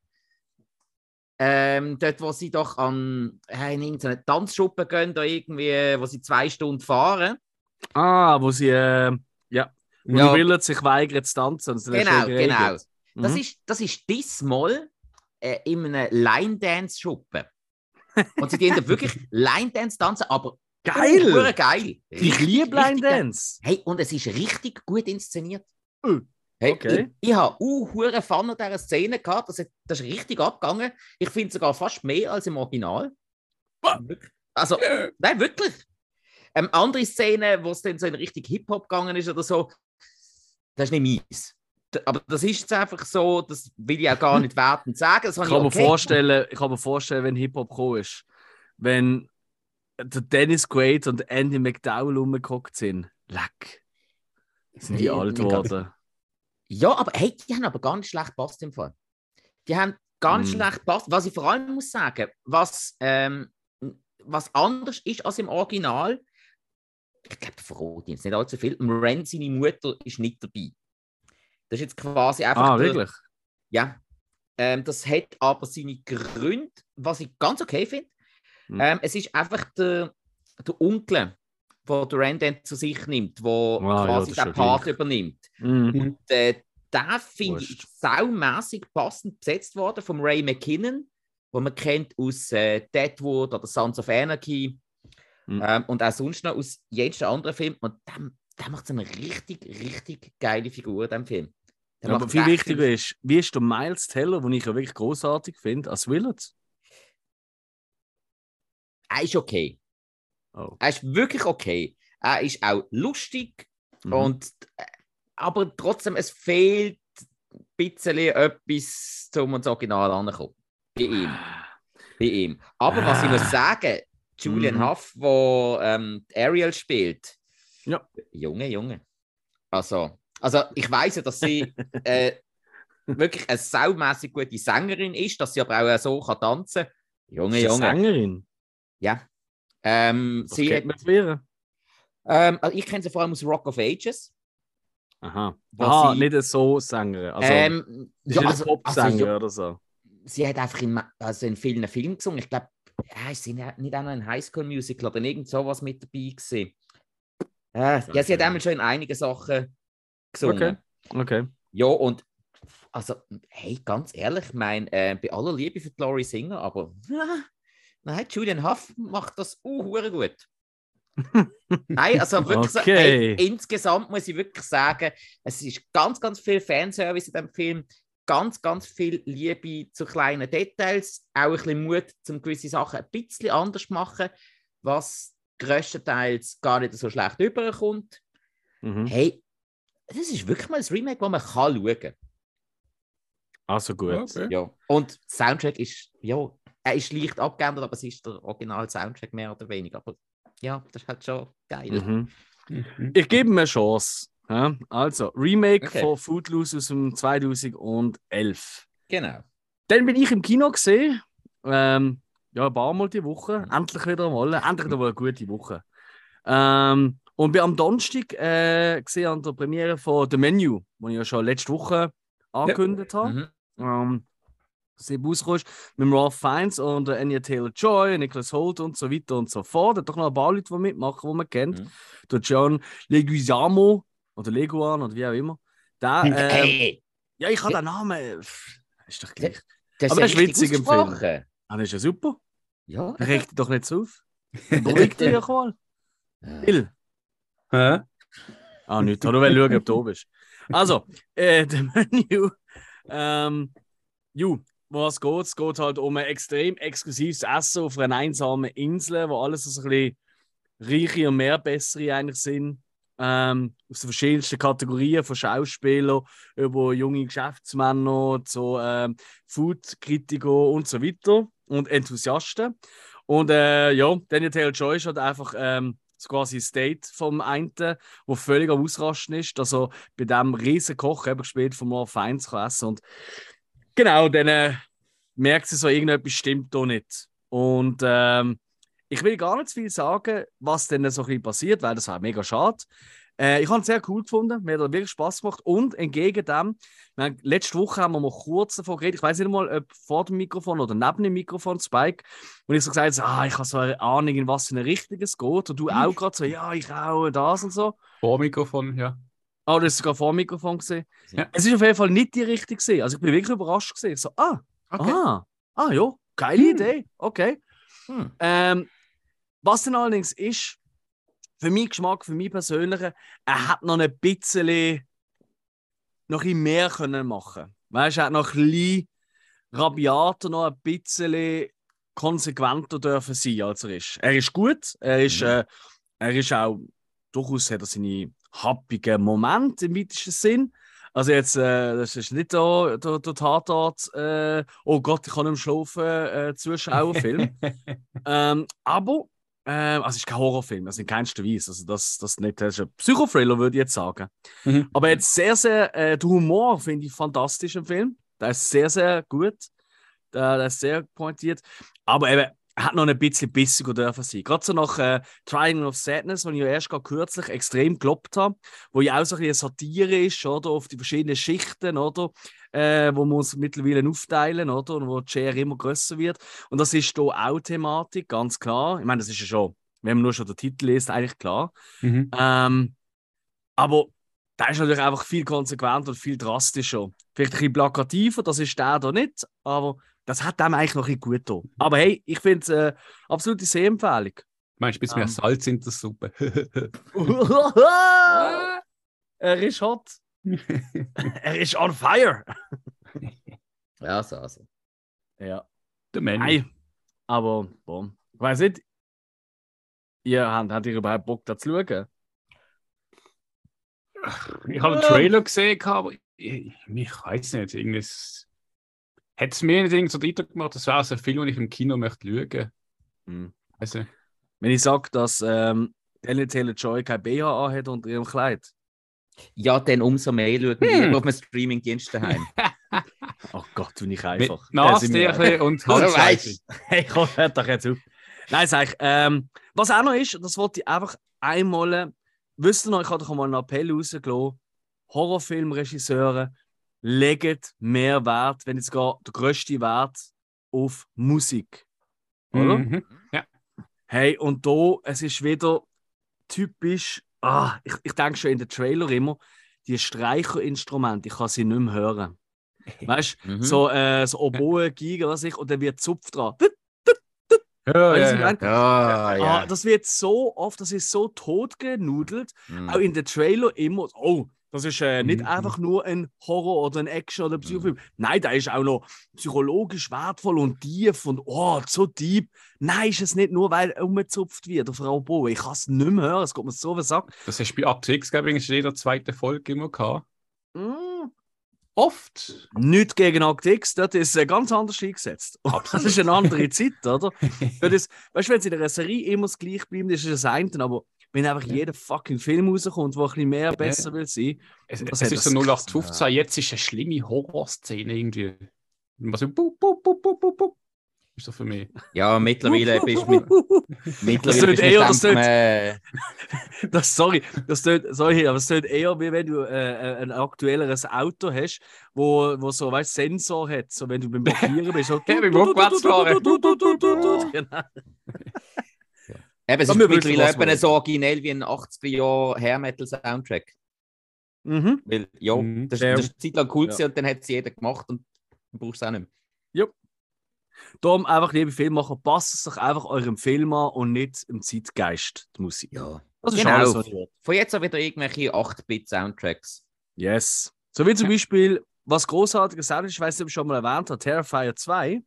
ähm, dort, wo sie doch an äh, in irgendeine Tanzschuppe gehen, da irgendwie, wo sie zwei Stunden fahren. Ah, wo sie, äh, ja, wo ja. Willen sich weigern zu tanzen. Genau, genau. Mhm. Das, ist, das ist diesmal äh, in einer Line-Dance-Schuppe. Und sie gehen wirklich [LAUGHS] Line-Dance tanzen, aber geil! Oh, geil! Ich liebe Line-Dance. Hey, und es ist richtig gut inszeniert. Mhm. Hey, okay. Ich, ich habe uh, hure Fun an dieser Szene gehabt. Das, das ist richtig abgegangen. Ich finde sogar fast mehr als im Original. Also, nein, wirklich. Ähm, andere Szene, wo es dann so in Richtung Hip-Hop gegangen ist oder so, das ist nicht mies. Aber das ist jetzt einfach so, das will ich auch gar nicht [LAUGHS] wertend sagen. Das ich, kann okay. mir vorstellen, ich kann mir vorstellen, wenn Hip-Hop gekommen ist, wenn der Dennis Quaid und Andy McDowell rumgeguckt sind, leck, sind die alt geworden. Ja, aber hey, die haben aber nicht schlecht gepasst im Fall. Die haben nicht mm. schlecht gepasst. Was ich vor allem muss sagen, was, ähm, was anders ist als im Original, ich glaube, der jetzt nicht allzu viel. Ren, seine Mutter, ist nicht dabei. Das ist jetzt quasi einfach. Ah, der, wirklich? Ja. Ähm, das hat aber seine Gründe, was ich ganz okay finde. Mhm. Ähm, es ist einfach der, der Onkel wo der Rand zu sich nimmt, wo ah, quasi ja, den Part gleich. übernimmt. Mhm. Und äh, der finde ich saumässig passend besetzt worden von Ray McKinnon, wo man kennt aus äh, Deadwood oder Sons of Anarchy mhm. ähm, und auch sonst noch aus jedem anderen Film. Und der, der macht so eine richtig, richtig geile Figur in diesem Film. Ja, aber viel wichtiger ist, wie ist der Miles Teller, den ich ja wirklich großartig finde, als Willard? Er ist okay. Oh. Er ist wirklich okay. Er ist auch lustig, mhm. und, äh, aber trotzdem, es fehlt ein bisschen etwas, um ins Original anzukommen. Bei ihm. Bei ihm. Aber was ich muss ah. sagen, Julian mhm. Huff, der ähm, Ariel spielt, ja. Junge, Junge. Also, also ich weiß ja, dass sie [LAUGHS] äh, wirklich eine saumässig gute Sängerin ist, dass sie aber auch so kann tanzen kann. Junge, ist Junge. Sängerin? Ja. Ähm, Was sie hat mit mir. Ähm, also ich kenne sie vor allem aus Rock of Ages. Aha. Aha, sie, nicht so Sänger. Also, ähm, ja, also, Popsänger also, oder so. Sie hat einfach in, also in vielen Filmen gesungen. Ich glaube, ja, ist sie nicht auch noch ein Highschool-Musical oder irgend sowas mit dabei gewesen. Äh, ja, sie hat einmal schon in einigen Sachen gesungen. Okay. okay. Ja, und also, hey, ganz ehrlich, mein, äh, bei aller Liebe für Laurie Singer, aber äh, [LAUGHS] nein, Julian Huff macht das uh, gut. [LAUGHS] Nein, also wirklich okay. so, hey, insgesamt muss ich wirklich sagen, es ist ganz, ganz viel Fanservice in dem Film. ganz, ganz viel Liebe zu kleinen Details, auch ein bisschen Mut, um gewisse Sachen ein bisschen anders zu machen, was größtenteils gar nicht so schlecht überkommt. Mhm. Hey, das ist wirklich mal ein Remake, das man kann schauen kann. Also gut. Okay. Ja. Und Soundtrack ist, ja, er ist leicht abgeändert, aber es ist der Original-Soundtrack mehr oder weniger. Aber ja, das ist halt schon geil. Mhm. Mhm. Ich gebe ihm eine Chance. Ja? Also, Remake Okay. von Footloose aus dem 2011. Genau. Dann bin ich im Kino gesehen. Ähm, ja, ein paar Mal die Woche. Endlich wieder mal. Endlich wieder mal eine gute Woche. Ähm, und bin am Donnerstag äh, gesehen an der Premiere von The Menu, die ich ja schon letzte Woche angekündigt habe. Mhm. Ähm, rausgekommen ist, mit dem Ralph Fiennes und der Anya Taylor-Joy, Nicholas Holt und so weiter und so fort. Da hat doch noch ein paar Leute, die mitmachen, die man kennt. Mhm. Der John Leguizamo oder Leguan oder wie auch immer. Der, ähm, hey, ja, ich habe den Namen. äh, Ist doch gleich. das aber das ist richtig witzig im Film. Ah, das ist ja super. Ja. Regt dich doch nicht so auf. [LAUGHS] Beruhig dich ja mal. Will. Hä? Ah, nicht. Ich wollte schauen, ob du oben bist. Also, äh, [LAUGHS] der Menü. Ähm, ju, was geht? Es geht halt um ein extrem exklusives Essen auf einer einsamen Insel, wo alles so ein bisschen reiche und mehr bessere eigentlich sind. Ähm, aus den verschiedensten Kategorien, von Schauspielern über junge Geschäftsmänner zu ähm, Food-Kritikern und so weiter und Enthusiasten. Und äh, ja, Daniel Taylor-Joy ist halt einfach ähm, quasi State vom einen, wo völlig am Ausrasten ist, dass er bei diesem riesen Koch eben gespielt von Mark Feins kann essen und genau, dann äh, merkt sie so, irgendetwas stimmt da nicht. Und ähm, ich will gar nicht viel sagen, was dann so ein bisschen passiert, weil das war mega schade. Äh, ich habe es sehr cool gefunden, mir hat wirklich Spaß gemacht und entgegen dem, haben, letzte Woche haben wir mal kurz davon geredet, ich weiß nicht mal, ob vor dem Mikrofon oder neben dem Mikrofon, Spike, und ich so gesagt habe, ah, ich habe so eine Ahnung, in was für eine Richtung es geht und du auch gerade so, ja, ich auch, das und so. Vor Mikrofon, ja. Ah, du hast sogar vor dem Mikrofon gesehen. Ja. Es ist auf jeden Fall nicht die Richtung gesehen. Also ich bin wirklich überrascht gesehen. So, ah, Okay. ah, ah, ja, geile Hm. Idee. Okay. Hm. Ähm, was denn allerdings ist, für meinen Geschmack, für mich persönlich, er hat noch ein bisschen, noch ein mehr können machen. Weißt du, er hat noch ein bisschen rabiater, noch ein bisschen konsequenter dürfen sein, als er ist. Er ist gut, er ist, Mhm. äh, er ist auch, durchaus hat er seine happigen Momente im weitesten Sinn. Also jetzt, äh, das ist nicht der, der, der Tatort, äh, oh Gott, ich kann nicht schlafen, äh, Zuschauerfilm. [LAUGHS] ähm, aber, äh, also es ist kein Horrorfilm, also in keinster Weise. Also das, das, nicht, das ist ein Psychothriller, würde ich jetzt sagen. Mhm. Aber jetzt sehr, sehr, äh, der Humor finde ich fantastisch im Film. Der ist sehr, sehr gut. Der, der ist sehr pointiert. Aber eben, hat noch ein bisschen bissiger dürfen sein. Gerade so nach äh, Triangle of Sadness, wo ich ja erst gerade kürzlich extrem gelobt habe, wo ja auch so ein bisschen Satire ist, oder? Auf die verschiedenen Schichten, oder? Äh, wo wir uns mittlerweile aufteilen, oder? Und wo die Schere immer größer wird. Und das ist hier auch Thematik, ganz klar. Ich meine, das ist ja schon, wenn man nur schon den Titel liest, eigentlich klar. Mhm. Ähm, aber der ist natürlich einfach viel konsequenter und viel drastischer. Vielleicht ein bisschen plakativer, das ist der da nicht, aber das hat dem eigentlich noch ein gut getan. Aber hey, ich finde es äh, absolute Sehempfehlung. Meinst du, ein bisschen mehr Ähm. Salz in der Suppe? er ist hot. [LAUGHS] er ist on fire. [LAUGHS] Ja, so, also. Ja. der Menü. Nein, aber boah. ich weiß nicht, ihr habt, habt ihr überhaupt Bock da zu schauen? Ich habe einen Trailer gesehen, aber ich, ich weiß nicht, irgendwas. Hat es mir nicht so den Eindruck gemacht, das wäre so ein Film, den ich im Kino möchte schauen. Hm. Also, Wenn ich sage, dass ähm, Daniel Taylor-Joy kein BH anhat unter ihrem Kleid. Ja, dann umso mehr schauen wir Hm. auf einem Streaming-Dienst daheim. [LAUGHS] Oh Gott, bin ich einfach. Nasentierchen und [LAUGHS] Also, Handschleife. weißt Hey, komm, hört doch jetzt auf. Nein, sag ich. Ähm, was auch noch ist, das wollte ich einfach einmal. Äh, wisst ihr noch, ich habe doch mal einen Appell rausgelassen. Horrorfilmregisseure legen mehr Wert, wenn jetzt gar der grösste Wert, auf Musik. Oder? Mhm. Hey, und da, es ist wieder typisch. Ah, ich, ich denke schon in den Trailer immer, die Streicherinstrumente, ich kann sie nicht mehr hören. [LAUGHS] Weißt du, Mhm. so, äh, so Oboe, Giga, was ich, und dann wird Zupf dran. Ja, ja, ja. meine? Ja, Ah, ja. das wird so oft, das ist so totgenudelt. Mhm. Auch in den Trailer immer, oh, Das ist äh, nicht Mhm. einfach nur ein Horror oder ein Action oder ein Psychofilm. Nein, der ist auch noch psychologisch wertvoll und tief und oh, so deep. Nein, ist es nicht nur, weil umgezupft wird auf Frau Bo. Ich kann es nicht mehr hören, es geht mir so was Sack. Das hast du bei Akte X, glaube ich, in jeder zweiten Folge immer gehabt. Mm. Oft. Nicht gegen Act X, dort ist es ganz anders eingesetzt. [LAUGHS] Das ist eine andere Zeit, oder? [LAUGHS] Ist, weißt du, wenn es in einer Serie immer das gleich bleibt, ist es das eine, aber wenn einfach Ja. jeder fucking Film rauskommt, der ein bisschen mehr besser will sein, Es, es ist so das 0815, jetzt ist eine schlimme Horrorszene irgendwie. Und so, bup, bup, bup, bup, bup, bup. Ist so für mich. Ja, mittlerweile bist du mit, Das mittlerweile du eher- mit das äh, [LAUGHS] Das, sorry, das tönt, sorry, aber es tönt eher, wie wenn du äh, ein aktuelleres Auto hast, wo, wo so, weißt Sensor hat, so wenn du beim [LAUGHS] Parkieren bist. So, Ja, beim Rückwärtsfahren. [LAUGHS] Genau. Eben, es Aber ist wir wissen, mittlerweile was wir etwa so originell wie ein 80er-Jahr Hair-Metal-Soundtrack. Mhm. Weil, ja, Mhm. das, Ja. das ist eine Zeit lang cool Ja. und dann hat es jeder gemacht und du brauchst es auch nicht mehr. Darum einfach, liebe Filmmacher, passt es doch einfach eurem Film an und nicht im Zeitgeist, die Musik. Ja. Das ist Genau. alles, was ich. Von jetzt an wieder irgendwelche 8-Bit-Soundtracks. Yes. So wie zum Beispiel, was großartiges ist, ich weiß nicht, ob ich schon mal erwähnt habe, Terrifier 2.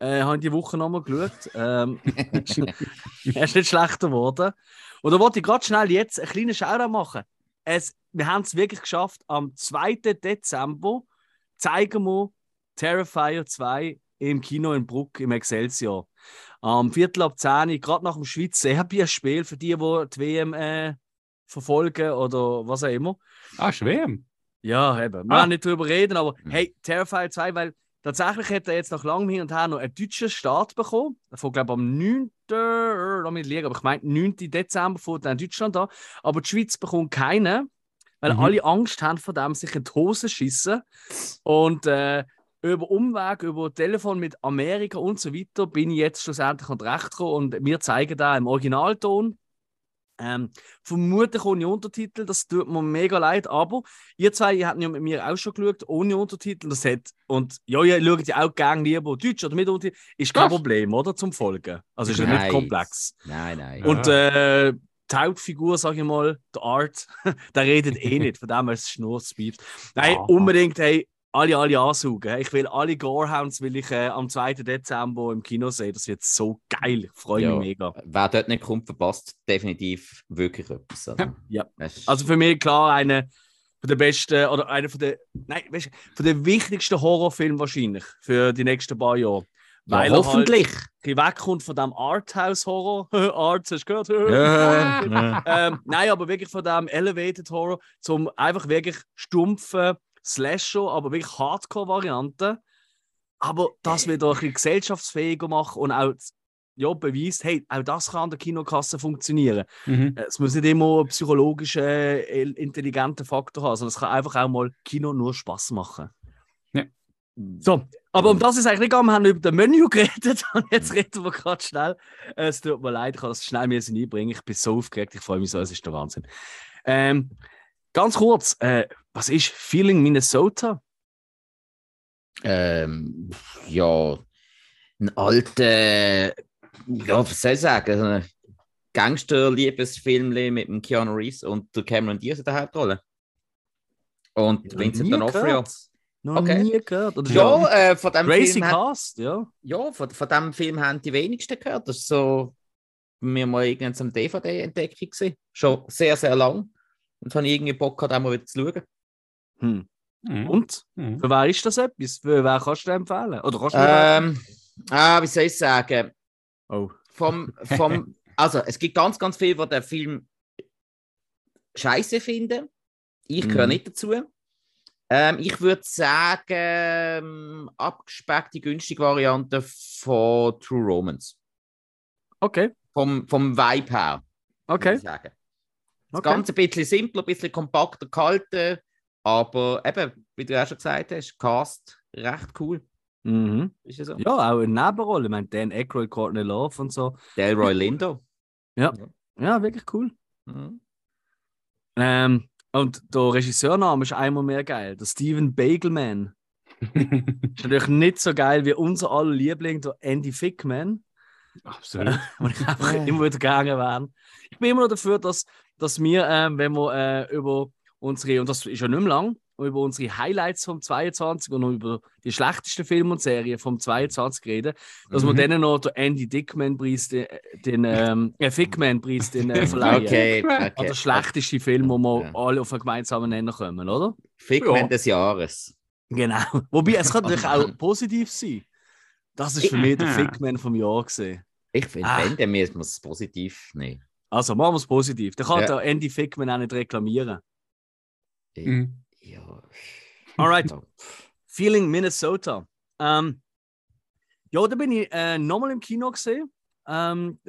Äh, habe ich die Woche nochmal geschaut. Ähm, [LAUGHS] er ist nicht schlechter geworden. Und da wollte ich gerade schnell jetzt einen kleinen Shoutout machen. Es, wir haben es wirklich geschafft. Am 2. Dezember zeigen wir Terrifier 2 im Kino in Bruck im Excelsior. Am Viertel ab 10 Uhr, gerade nach dem Schweiz-Serbien-Spiel, für die, die die WM äh, verfolgen oder was auch immer. Ah, schwer. Ja, eben. Wir Ah. werden nicht drüber reden, aber Mhm. hey, Terrifier 2, weil tatsächlich hat er jetzt nach langem Hin und Her noch einen deutschen Start bekommen. Von, glaube am 9. äh, Lass mich liegen, aber ich meine, 9. Dezember fährt in Deutschland an. Aber die Schweiz bekommt keinen, weil Mhm. alle Angst haben vor dem, sich in die Hose schießen. Und äh, über Umweg, über Telefon mit Amerika und so weiter bin ich jetzt schlussendlich an Recht gekommen und wir zeigen da im Originalton. Ähm, vermutlich ohne Untertitel, das tut mir mega leid, aber ihr zwei ihr habt ja mit mir auch schon geschaut, ohne Untertitel. Das hat, und ja, ihr schaut ja auch gerne lieber Deutsch oder mit Untertitel. Ist kein Das- Problem, oder? Zum Folgen. Also ist ja nicht komplex. Nein, nein. Ja. Und äh, die Hauptfigur, sag ich mal, der Art, [LAUGHS] der redet eh [LAUGHS] nicht, von dem her ist es nur Speed. Nein, Aha. unbedingt, hey, alle, alle ansaugen. Ich will alle Gorehounds will ich äh, am 2. Dezember im Kino sehen. Das wird so geil. Ich freue Ja. mich mega. Wer dort nicht kommt, verpasst definitiv wirklich etwas. oder? [LAUGHS] Ja. Also für mich klar eine von der besten oder einer von der nein, weißt, von der wichtigsten Horrorfilme wahrscheinlich für die nächsten paar Jahre. ja, Weil er halt hoffentlich. ein bisschen wegkommt von dem Arthouse-Horror. [LAUGHS] Art, hast du gehört? Ja, [LAUGHS] ja. ähm, nein, aber wirklich von dem Elevated Horror zum einfach wirklich stumpfen Slasher, aber wirklich Hardcore-Variante. Aber das wieder ein bisschen gesellschaftsfähiger machen und auch ja, beweist, hey, auch das kann an der Kinokasse funktionieren. Mhm. Es muss nicht immer einen psychologischen, äh, intelligenten Faktor haben, sondern es kann einfach auch mal Kino nur Spaß machen. Ja. So, aber um das ist eigentlich nicht gegangen. Wir haben über das Menü [LAUGHS] geredet und jetzt reden wir gerade schnell. Äh, Es tut mir leid, ich kann das schnell einbringen. Ich bin so aufgeregt, ich freue mich so, es ist der Wahnsinn. Ähm, ganz kurz, äh, was ist Feeling Minnesota? Ähm, ja, ein alter, ja, was soll ich sagen, ein Gangster-Liebesfilm mit dem Keanu Reeves und der Cameron Diaz in der Hauptrolle. Und Vincent Nie D'Onofrio. Noch Okay. nie gehört. Oder Ja, äh, von dem Crazy Film hat, Cast, ja. ja, von, von dem Film haben die wenigsten gehört. Das ist so, mir mal irgendwann zum DVD-Entdeckung gesehen. Schon sehr, sehr lang. Und habe ich irgendwie Bock gehabt, auch mal wieder zu schauen. Hm. Mhm. Und? Mhm. Für wer ist das etwas? Für wer kannst du empfehlen? Oder kannst du Ähm, ah, wie soll ich sagen? Oh. vom, [LAUGHS] vom, also es gibt ganz, ganz viel, die den Film scheiße finden. Ich gehöre Mhm. nicht dazu. Ähm, ich würde sagen, ähm, abgespeckte, günstige Variante von True Romance. Okay, Vom, vom Vibe her. würde okay. Das okay. Ganze ein bisschen simpler, ein bisschen kompakter gehalten, aber eben, wie du auch schon gesagt hast, Cast recht cool. Mhm. Ist ja so. Ja, auch eine Nebenrolle. Ich meine, Dan Aykroyd, Courtney Love und so. Delroy Lindo. Ja, wirklich cool. Mhm. Ähm, und der Regisseurname ist einmal mehr geil. Der Steven Bagelman. [LAUGHS] Ist natürlich nicht so geil wie unser aller Liebling, der Andy Fickman. Absolut. [LAUGHS] Und ich einfach Ja. immer wieder gegangen wären. Ich bin immer noch dafür, dass, dass wir, ähm, wenn wir äh, über unsere, und das ist ja nicht mehr lang, über unsere Highlights vom 22 und über die schlechtesten Filme und Serien vom 22 reden, dass wir Mhm. denen noch den Andy Dickman-Preis, den, den ähm, äh, Fickman-Preis den, äh, [LAUGHS] verleihen. Okay, Oder okay. der schlechteste Film, wo wir Ja. alle auf einen gemeinsamen Nenner kommen, oder? Figment Ja. des Jahres. Genau. [LAUGHS] Wobei, es kann natürlich auch [LAUGHS] positiv sein. Das ist für mich der. Fickman vom Jahr gesehen. Ich finde, Ah. wenn, dann muss man es positiv nehmen. Also machen wir es positiv. Der kann Ja. der Andy Fickman auch nicht reklamieren. Mhm. Ja. Alright. Feeling Minnesota. Ähm, ja, da bin ich äh, nochmal im Kino gesehen. Ähm,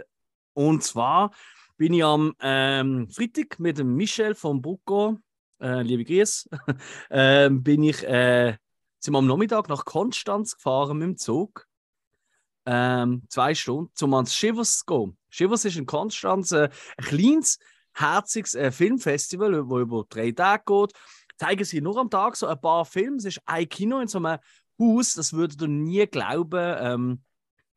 und zwar bin ich am ähm, Freitag mit dem Michel von Brucko, äh, liebe Grüße, [LAUGHS] ähm, bin ich, äh, sind wir am Nachmittag nach Konstanz gefahren mit dem Zug. Ähm, zwei Stunden, um ans Shivers zu gehen. Shivers ist in Konstanz äh, ein kleines, herziges äh, Filmfestival, das über drei Tage geht zeigen sie nur am Tag so ein paar Filme. Es ist ein Kino in so einem Haus, das würdet ihr nie glauben, ähm,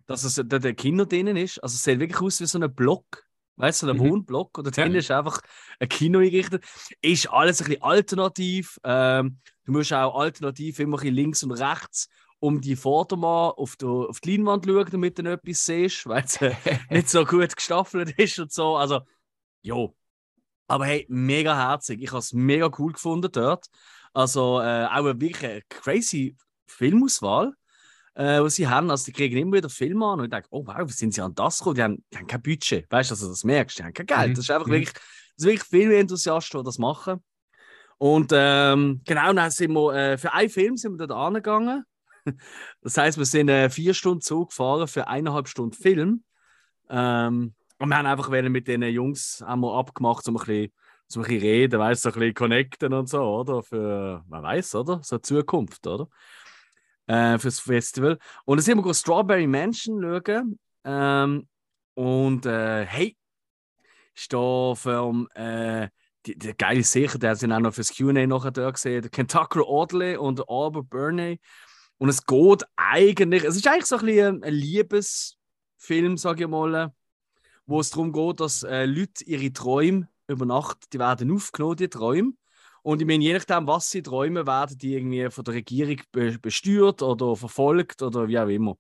dass es da der Kino drinnen ist. Also es sieht wirklich aus wie so ein Block. Weißt du, so ein Mhm. Wohnblock oder Ja. drinnen ist einfach ein Kino eingerichtet. Ist alles ein bisschen alternativ. Ähm, du musst auch alternativ immer ein bisschen links und rechts um die Vordermann auf, der, auf die Leinwand schauen, damit du etwas siehst, weil es äh, [LAUGHS] nicht so gut gestaffelt ist und so. Also, jo. Aber hey, mega herzig. Ich habe es mega cool gefunden dort. Also äh, auch eine wirklich eine crazy Filmauswahl, äh, was sie haben. Also die kriegen immer wieder Filme an und ich denke, oh wow, wie sind sie an das gekommen? Die haben, die haben kein Budget. Weißt du, also das merkst die haben kein Geld. Mhm. Das ist einfach Mhm. wirklich, das sind wirklich viele Enthusiasten, die das machen. Und ähm, genau, dann sind wir, äh, für einen Film sind wir dort angegangen. Das heißt, wir sind äh, vier Stunden Zug gefahren für eineinhalb Stunden Film. Ähm, und wir haben einfach mit den Jungs wir abgemacht, um ein bisschen, um ein bisschen reden, weißt so ein bisschen connecten und so, oder? Für, man weiß, oder? So Zukunft, oder? Äh, fürs Festival. Und dann sind wir Strawberry Mansion schauen. Ähm, und äh, hey, ist da vom äh, die, die geile Sicher, der sind auch noch fürs QA nachher da gesehen, Kentucky Audley und Albert Burney. Und es geht eigentlich, es ist eigentlich so ein bisschen ein Liebesfilm, sage ich mal, wo es darum geht, dass äh, Leute ihre Träume über Nacht, die werden aufgenommen, die Träume. Und ich meine, je nachdem, was sie träumen, werden die irgendwie von der Regierung be besteuert oder verfolgt oder wie auch immer.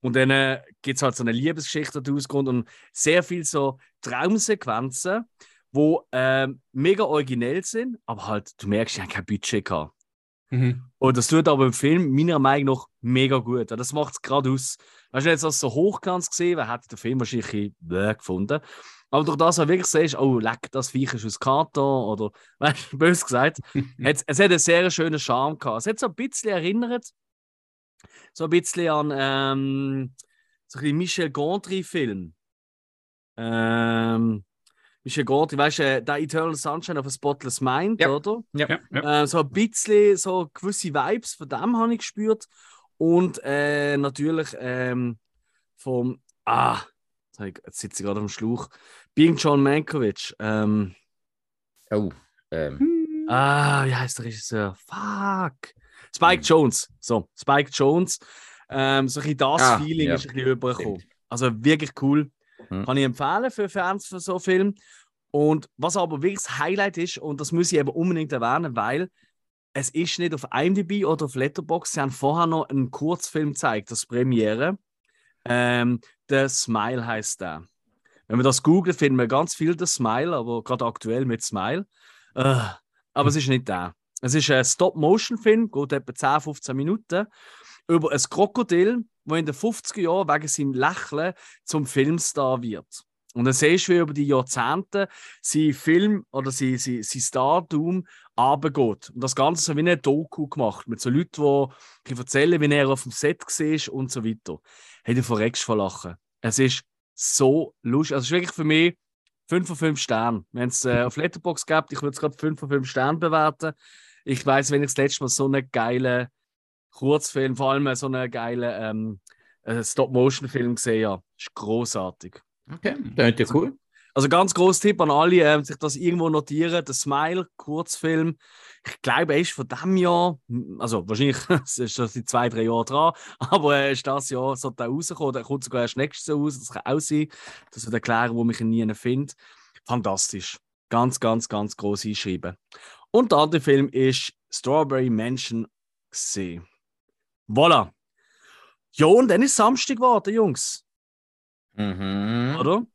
Und dann äh, gibt es halt so eine Liebesgeschichte daraus und sehr viel so Traumsequenzen, wo ähm, mega originell sind, aber halt, du merkst, die haben kein Budget gehabt. Mhm. Und das tut aber im Film meiner Meinung nach mega gut. Das macht es gerade aus. Weißt du, jetzt als so hochglanz gesehen, wer hätte den Film wahrscheinlich ein bisschen gefunden. Aber durch das, was du wirklich siehst, oh, leck, das Viech ist aus Kater oder, [LAUGHS] weißt du, bös gesagt, [LAUGHS] hat's- es hat einen sehr schönen Charme gehabt. Es hat so ein bisschen erinnert, so ein bisschen an ähm, so ein Michel Gondry-Film. Ähm, Michel Gondry, weißt du, äh, der Eternal Sunshine of a Spotless Mind, Ja. oder? Ja, ja. Äh, so ein bisschen so gewisse Vibes von dem habe ich gespürt. Und äh, natürlich ähm, vom. Ah, jetzt sitze ich gerade am Schluch. Being John Mankiewicz. Ähm, Oh, ähm, ah, wie heißt der Regisseur? Fuck. Spike Jones. So, Spike Jones. Ähm, so ein bisschen das Ah, Feeling ja. ist ein bisschen übergekommen. Stimmt. Also wirklich cool. Hm. Kann ich empfehlen für Fans von so Film. Und was aber wirklich das Highlight ist, und das muss ich eben unbedingt erwähnen, weil es ist nicht auf IMDb oder auf Letterboxd. Sie haben vorher noch einen Kurzfilm gezeigt, das Premiere. Ähm, der Smile heißt der. Wenn man das googelt, finden wir ganz viel der Smile, aber gerade aktuell mit Smile. Äh, aber es ist nicht der. Es ist ein Stop-Motion-Film, geht etwa 10, 15 Minuten, über ein Krokodil, das in den 50er Jahren wegen seinem Lächeln zum Filmstar wird. Und dann siehst du, wie über die Jahrzehnte sein Film oder sein, sein, sein Stardom runtergeht. Und das Ganze so wie eine Doku gemacht, mit so Leuten, die erzählen, wie er auf dem Set war und so weiter. Hey, du verreckst vor Lachen. Es ist so lustig. Also, es ist wirklich für mich 5 von 5 Sternen. Wenn es äh, auf Letterboxd gibt, ich würde es gerade 5 von 5 Sternen bewerten. Ich weiß, wenn ich das letzte Mal so einen geilen Kurzfilm, vor allem so einen geilen ähm, äh, Stop-Motion-Film gesehen. Ist großartig. okay, das ist ja cool. Also ganz großer Tipp an alle, ähm, sich das irgendwo notieren. Der Smile, Kurzfilm. Ich glaube, er ist von diesem Jahr, also wahrscheinlich [LAUGHS] es ist schon seit zwei, drei Jahren dran, aber er ist das Jahr so da rausgekommen. Der kommt sogar erst nächstes Jahr raus. Das kann auch sein. Das wird erklären, wo mich ihn nie finde. Fantastisch. Ganz, ganz, ganz groß einschreiben. Und der andere Film ist Strawberry Mansion gesehen. Voilà. Ja, und dann ist Samstag geworden, Jungs. Mhm. Oder?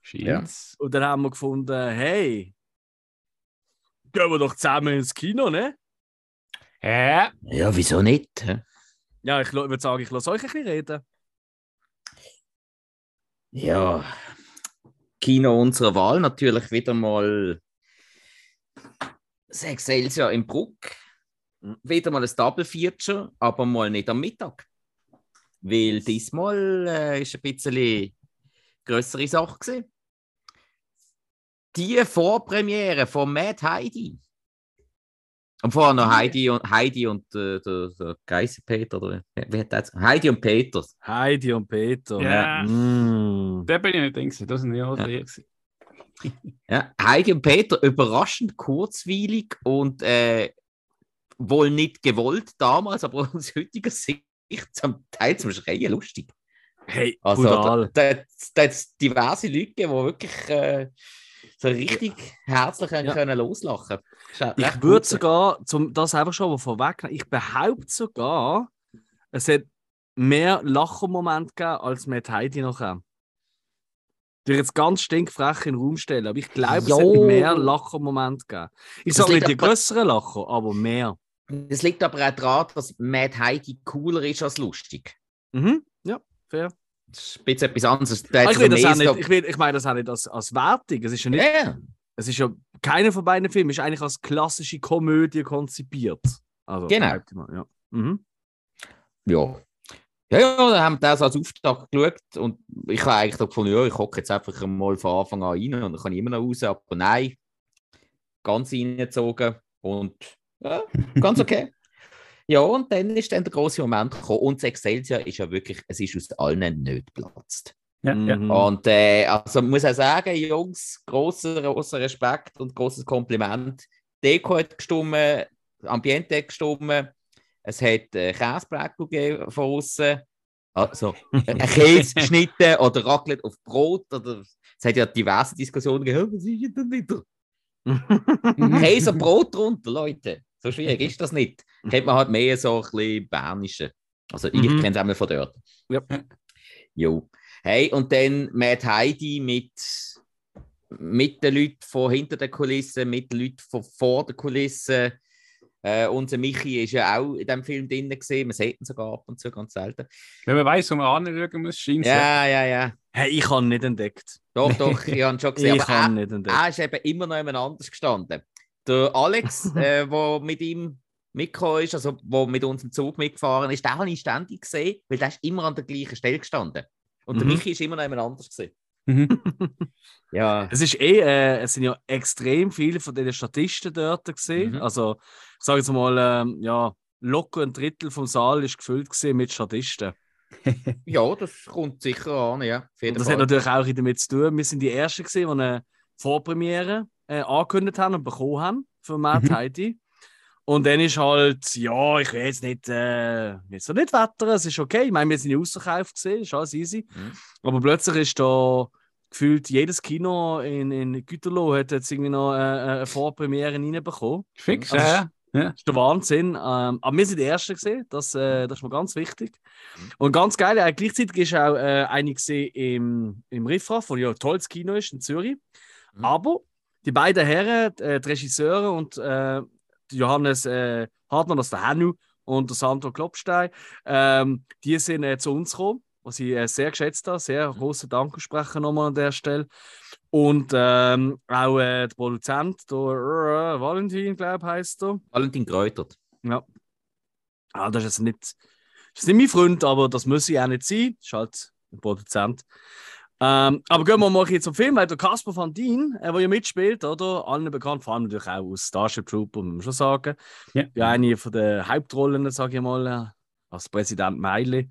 Scheint's. Und dann haben wir gefunden, hey, gehen wir doch zusammen ins Kino, ne? Ja. Ja, wieso nicht? hä? Ja, ich würde sagen, ich lasse euch ein bisschen reden. Ja, Kino unserer Wahl natürlich wieder mal das Excelsior im Bruck. Wieder mal ein Double Feature, aber mal nicht am Mittag. Weil diesmal äh, ist ein bisschen größere Sache gewesen. Die Vorpremiere von Mad Heidi. Und vorher noch Heidi und Heidi und äh, der, der Geiselpeter, oder wie, hat jetzt? Heidi und Peters. Heidi und Peter. Ja. Mm. Da bin ich nicht drin. gewesen. Das sind ja Ja. ja. Ja, Heidi und Peter überraschend kurzweilig und äh, wohl nicht gewollt damals, aber [LAUGHS] aus heutiger Sicht zum Teil zum Schreien lustig. Hey, Also brutal. da, da, da hat's diverse Leute die wirklich äh, so richtig herzlich Ja. können loslachen. Auch recht Ich würde sogar, zum das einfach schon mal vorwegnehmen, ich behaupte sogar, es hat mehr Lachermomente gegeben, als mit Heidi noch. Ich würde jetzt ganz stinkfrech in den Raum stellen, aber ich glaube, es hat mehr Lachermomente gegeben. Ich sage nicht die größeren Lacher, aber mehr. Das liegt aber auch daran, dass Mad Heidi cooler ist als lustig. Mhm. Ja, fair. Das ist ein bisschen etwas anderes. Da ich, will das auch nicht, ich, will, ich meine das auch nicht als, als Wertung. Es ist ja nicht, ja. es ist ja keiner von beiden Filmen ist eigentlich als klassische Komödie konzipiert. Also, Genau. mal, Ja. Mhm. Ja. Ja, ja, dann haben wir das als Auftakt geschaut und ich habe eigentlich gefunden, ja, ich hocke jetzt einfach mal von Anfang an rein und dann kann ich immer noch raus, aber nein, ganz reingezogen und ja, [LAUGHS] ganz okay. ja, und dann ist dann der große Moment gekommen und das Excelsior ist ja wirklich, es ist aus allen nicht geplatzt. Ja, ja. Mhm. Und äh, also ich muss auch sagen, Jungs, großer, großer Respekt und großes Kompliment. Deko hat gestimmt, Ambiente hat gestimmt, es hat äh, Käsebrekel gegeben von außen. Also [LAUGHS] ein Käse geschnitten oder Raclette auf Brot. Oder, es hat ja diverse Diskussionen gegeben, was ist denn wieder? Mhm. Käse und Brot drunter, Leute. So schwierig ist das nicht. Kennt man halt mehr so ein bisschen bernische. Also ich Mhm. kenne es einmal von dort. Ja. Jo. Hey, und dann Mad Heidi mit, mit den Leuten von hinter der Kulisse, mit den Leuten von vor der Kulisse. Äh, unser Michi ist ja auch in diesem Film drin gesehen. Man sieht ihn sogar ab und zu ganz selten. Wenn man weiß, wo man anschauen muss, scheint es. Ja, ja, ja. Hey, ich habe ihn nicht entdeckt. Doch, doch, ich habe schon gesehen. Ich Aber er, nicht er ist eben immer noch jemand anders gestanden. Der Alex, der [LAUGHS] wo mit ihm mitgekommen ist, also wo mit uns im Zug mitgefahren ist, den habe ich ständig gesehen, weil der ist immer an der gleichen Stelle gestanden. Und der Mhm. Michi ist immer noch jemand anders gesehen. Mhm. [LAUGHS] Ja. Es ist eh, äh, es sind ja extrem viele von den Statisten dort gesehen. Mhm. Also, ich sage jetzt mal, ähm, ja, locker ein Drittel vom Saal ist gefüllt mit Statisten. [LAUGHS] ja, das kommt sicher an, ja. Das Fall. hat natürlich auch damit zu tun. Wir sind die Ersten gesehen, die eine Vorpremiere äh, angekündigt haben und bekommen haben für Matt Mhm. Heidi. Und dann ist halt, ja, ich will jetzt nicht, äh, jetzt nicht wettern, es ist okay. Ich meine, wir sind ja ausverkauft gesehen, ist alles easy. Mhm. Aber plötzlich ist da gefühlt jedes Kino in, in Güterloh hat jetzt irgendwie noch äh, eine Vorpremiere reinbekommen. Fix, Also, ja. Ja. Das ist der Wahnsinn. Ähm, aber wir sind die Ersten gesehen, das, äh, das ist mir ganz wichtig. Und ganz geil, äh, gleichzeitig ist auch äh, eine gesehen im, im Riffraff, wo ja ein tolles Kino ist in Zürich. Mhm. Aber die beiden Herren, äh, die Regisseure und äh, Johannes äh, Hartmann, das ist der Hannu und der Sandro Klopstein, ähm, die sind äh, zu uns gekommen, was ich äh, sehr geschätzt habe. Sehr großen Dank sprechen nochmal an der Stelle. Und ähm, auch äh, der Produzent, der äh, Valentin, glaube ich, heißt er. Valentin Kräutert. Ja. Ah, das ist jetzt nicht, das ist nicht mein Freund, aber das muss ich auch nicht sein. Das ist halt ein Produzent. Ähm, aber gehen wir mal hier zum Film, weil der Caspar van Dien, äh, der ja mitspielt, oder? Allen bekannt, vor allem natürlich auch aus Starship Trooper, muss man schon sagen. Ja. Ja, eine von den Hauptrollen, sage ich mal, äh, als Präsident Meili.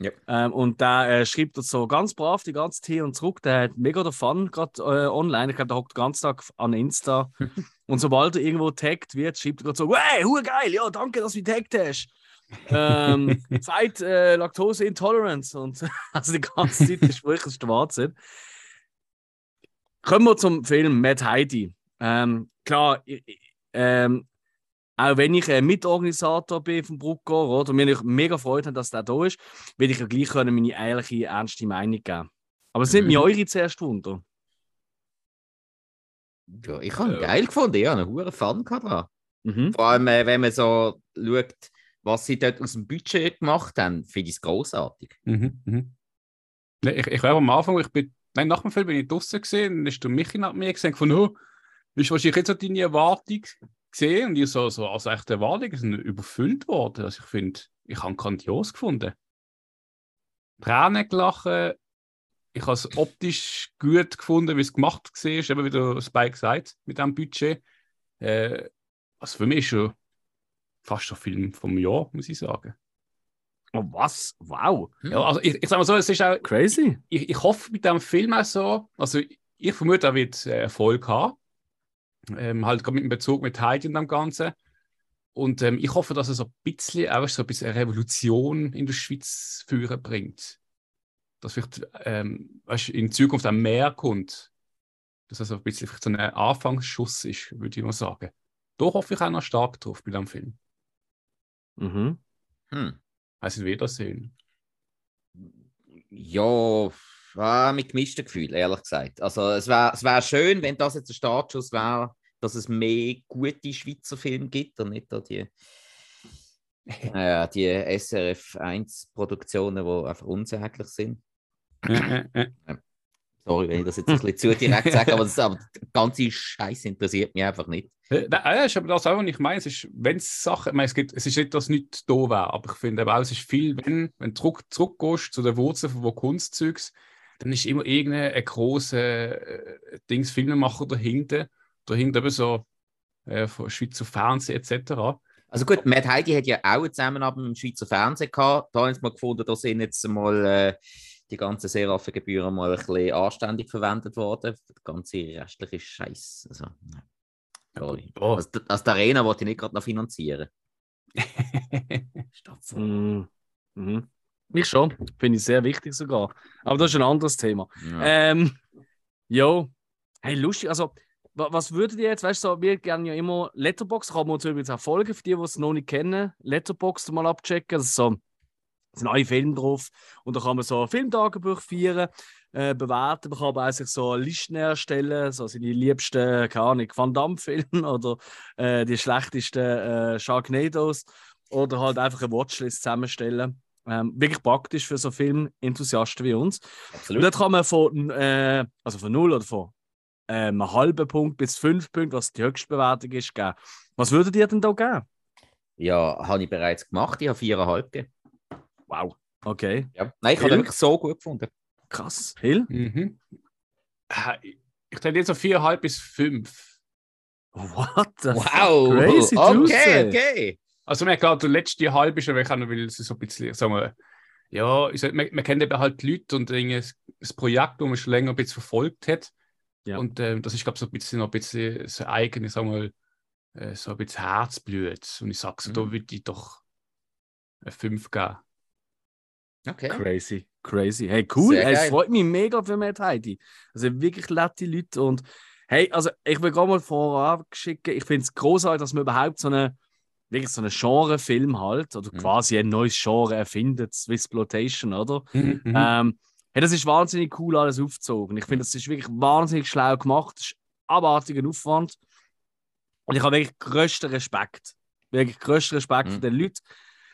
Ja. Ähm, und der äh, schreibt das so ganz brav die ganze Zeit hin und zurück. Der hat mega den Fun gerade äh, online. Ich glaube, der hockt den ganzen Tag an Insta. [LAUGHS] und sobald er irgendwo taggt wird, schreibt er gerade so: Hey, hure geil, ja, danke, dass du mich taggt hast. ähm, [LAUGHS] Fight äh, Laktose Intolerance. Und [LAUGHS] also die ganze Zeit wirklich das ist der Wahnsinn. Kommen wir zum Film Mad Heidi. Ähm, klar, ich, ich- ähm, auch wenn ich äh, Mitorganisator bin vom Bruckor, oder mir ich mega Freude haben, dass der da ist, will ich ja gleich können meine ehrliche, ernste Meinung geben. Aber es sind Mhm. mir eure zuerst Wunder. Ja, ich habe ihn Ja. geil gefunden, ja, einen hohen Fun gehabt dran. Mhm. Vor allem, äh, wenn man so schaut, was sie dort aus dem Budget gemacht haben, finde ich es großartig. Mhm, mhm. Ich, ich war am Anfang, ich bin, nein, nach dem Film bin ich draußen gesehen, dann ist der Michi nach mir gesagt von, oh, ist wahrscheinlich jetzt so deine Erwartung gesehen und ich so, so als echte Erwartungen sind überfüllt worden. Also ich finde, ich habe grandios gefunden. Tränen gelachen, ich habe es optisch gut gefunden, wie es gemacht war, eben wie der Spike sagt, mit diesem Budget. Äh, also für mich ist schon fast ein Film vom Jahr, muss ich sagen. Oh, was? Wow. Ja, also ich, ich sage mal so, es ist auch, Crazy. ich, ich hoffe mit dem Film auch so, also ich vermute, er wird äh, Erfolg haben. Ähm, halt gerade mit dem Bezug mit Heidi und dem Ganzen. Und ähm, ich hoffe, dass er so ein bisschen, auch so ein bisschen eine Revolution in der Schweiz führen bringt. Dass vielleicht ähm, weißt, in Zukunft auch mehr kommt. Dass er so ein bisschen vielleicht so ein Anfangsschuss ist, würde ich mal sagen. Da hoffe ich auch noch stark drauf bei dem Film. Mhm. Hm. Also Wiedersehen. Ja, ah, mit gemischten Gefühlen, ehrlich gesagt. Also es wäre es wär schön, wenn das jetzt der Startschuss wäre, dass es mehr gute Schweizer Filme gibt und nicht da die, [LAUGHS] äh, die SRF 1-Produktionen, die einfach unsäglich sind. Äh, äh, äh. Sorry, wenn ich das jetzt ein bisschen [LAUGHS] zu direkt sage, aber, das, aber der ganze Scheiß interessiert mich einfach nicht. Nein, ja, ist aber das auch, was ich meine. Es ist, wenn es Sachen, ich meine, es, gibt, es ist nicht, dass nichts da wäre, aber ich finde auch, es ist viel, wenn, wenn du zurück, zurückgehst zu den Wurzeln von Kunstzeugs, dann ist immer irgendein großer äh, Dings Filmemacher dahinter, dahinter eben so äh, von Schweizer Fernsehen etc. Also gut, Matt Heidi hat ja auch eine Zusammenarbeit mit dem Schweizer Fernsehen gehabt. Da haben sie mal gefunden, da sind jetzt mal äh, die ganzen Seraphengebühren mal ein bisschen anständig verwendet worden. Der ganze restliche Scheiß. Also, nein. sorry. Ja. Also, also die Arena wollte ich nicht gerade noch finanzieren. [LAUGHS] So. Mhm. Mhm. Ich schon. Finde ich sehr wichtig sogar. Aber das ist ein anderes Thema. Ja. Ähm, jo. Hey, lustig. Also, was würdet ihr jetzt, weißt du, so, wir gerne ja immer Letterbox, kann man uns übrigens auch folgen, für die, die es noch nicht kennen, Letterbox mal abchecken. Ist so, sind neue Filme drauf und da kann man so ein Filmtagebuch feiern, äh, bewerten. Man kann aber auch sich so Listen erstellen, so seine liebsten, keine Ahnung, Van Damme-Filme [LAUGHS] oder äh, die schlechtesten äh, Sharknados oder halt einfach eine Watchlist zusammenstellen. Ähm, wirklich praktisch für so Filmenthusiasten wie uns. Und Absolut. dort kann man von, äh, also von 0 oder von äh, einem halben Punkt bis 5 Punkte, was die höchste Bewertung ist, geben. Was würdet ihr denn da geben? Ja, habe ich bereits gemacht. Ich habe viereinhalb gegeben. Wow. Okay. Ja. Nein, ich habe wirklich so gut gefunden. Krass. Hill? mhm. Äh, Ich denke jetzt so viereinhalb bis fünf. What the Wow! fuck? Crazy okay, okay. Also mir klar, der letzte halbe ist, aber ich auch noch, weil es so ein bisschen, sagen wir, ja, ich sag, man, man kennt eben halt die Leute und das Projekt, das man schon länger ein bisschen verfolgt hat. Ja. Und ähm, das ist, glaube ich, so ein bisschen ein bisschen so eigene, sagen wir, äh, so ein bisschen Herzblut. Und ich sage so, da Mhm. würde ich doch eine 5 geben. okay. Crazy. Crazy. Hey, cool. Hey, es freut mich mega für Matt Heidi. Also wirklich nette Leute. Und hey, also ich will gerade mal vorab schicken, ich finde es großartig, dass man überhaupt so eine wirklich so einen Genre-Film halt, oder Mhm. quasi ein neues Genre erfindet, Swissploitation, oder? Mhm. Ähm, hey, das ist wahnsinnig cool alles aufgezogen. Ich finde, das ist wirklich wahnsinnig schlau gemacht. Das ist abartiger Aufwand. Und ich habe wirklich größten Respekt. Wirklich größten Respekt Mhm. für den Leuten.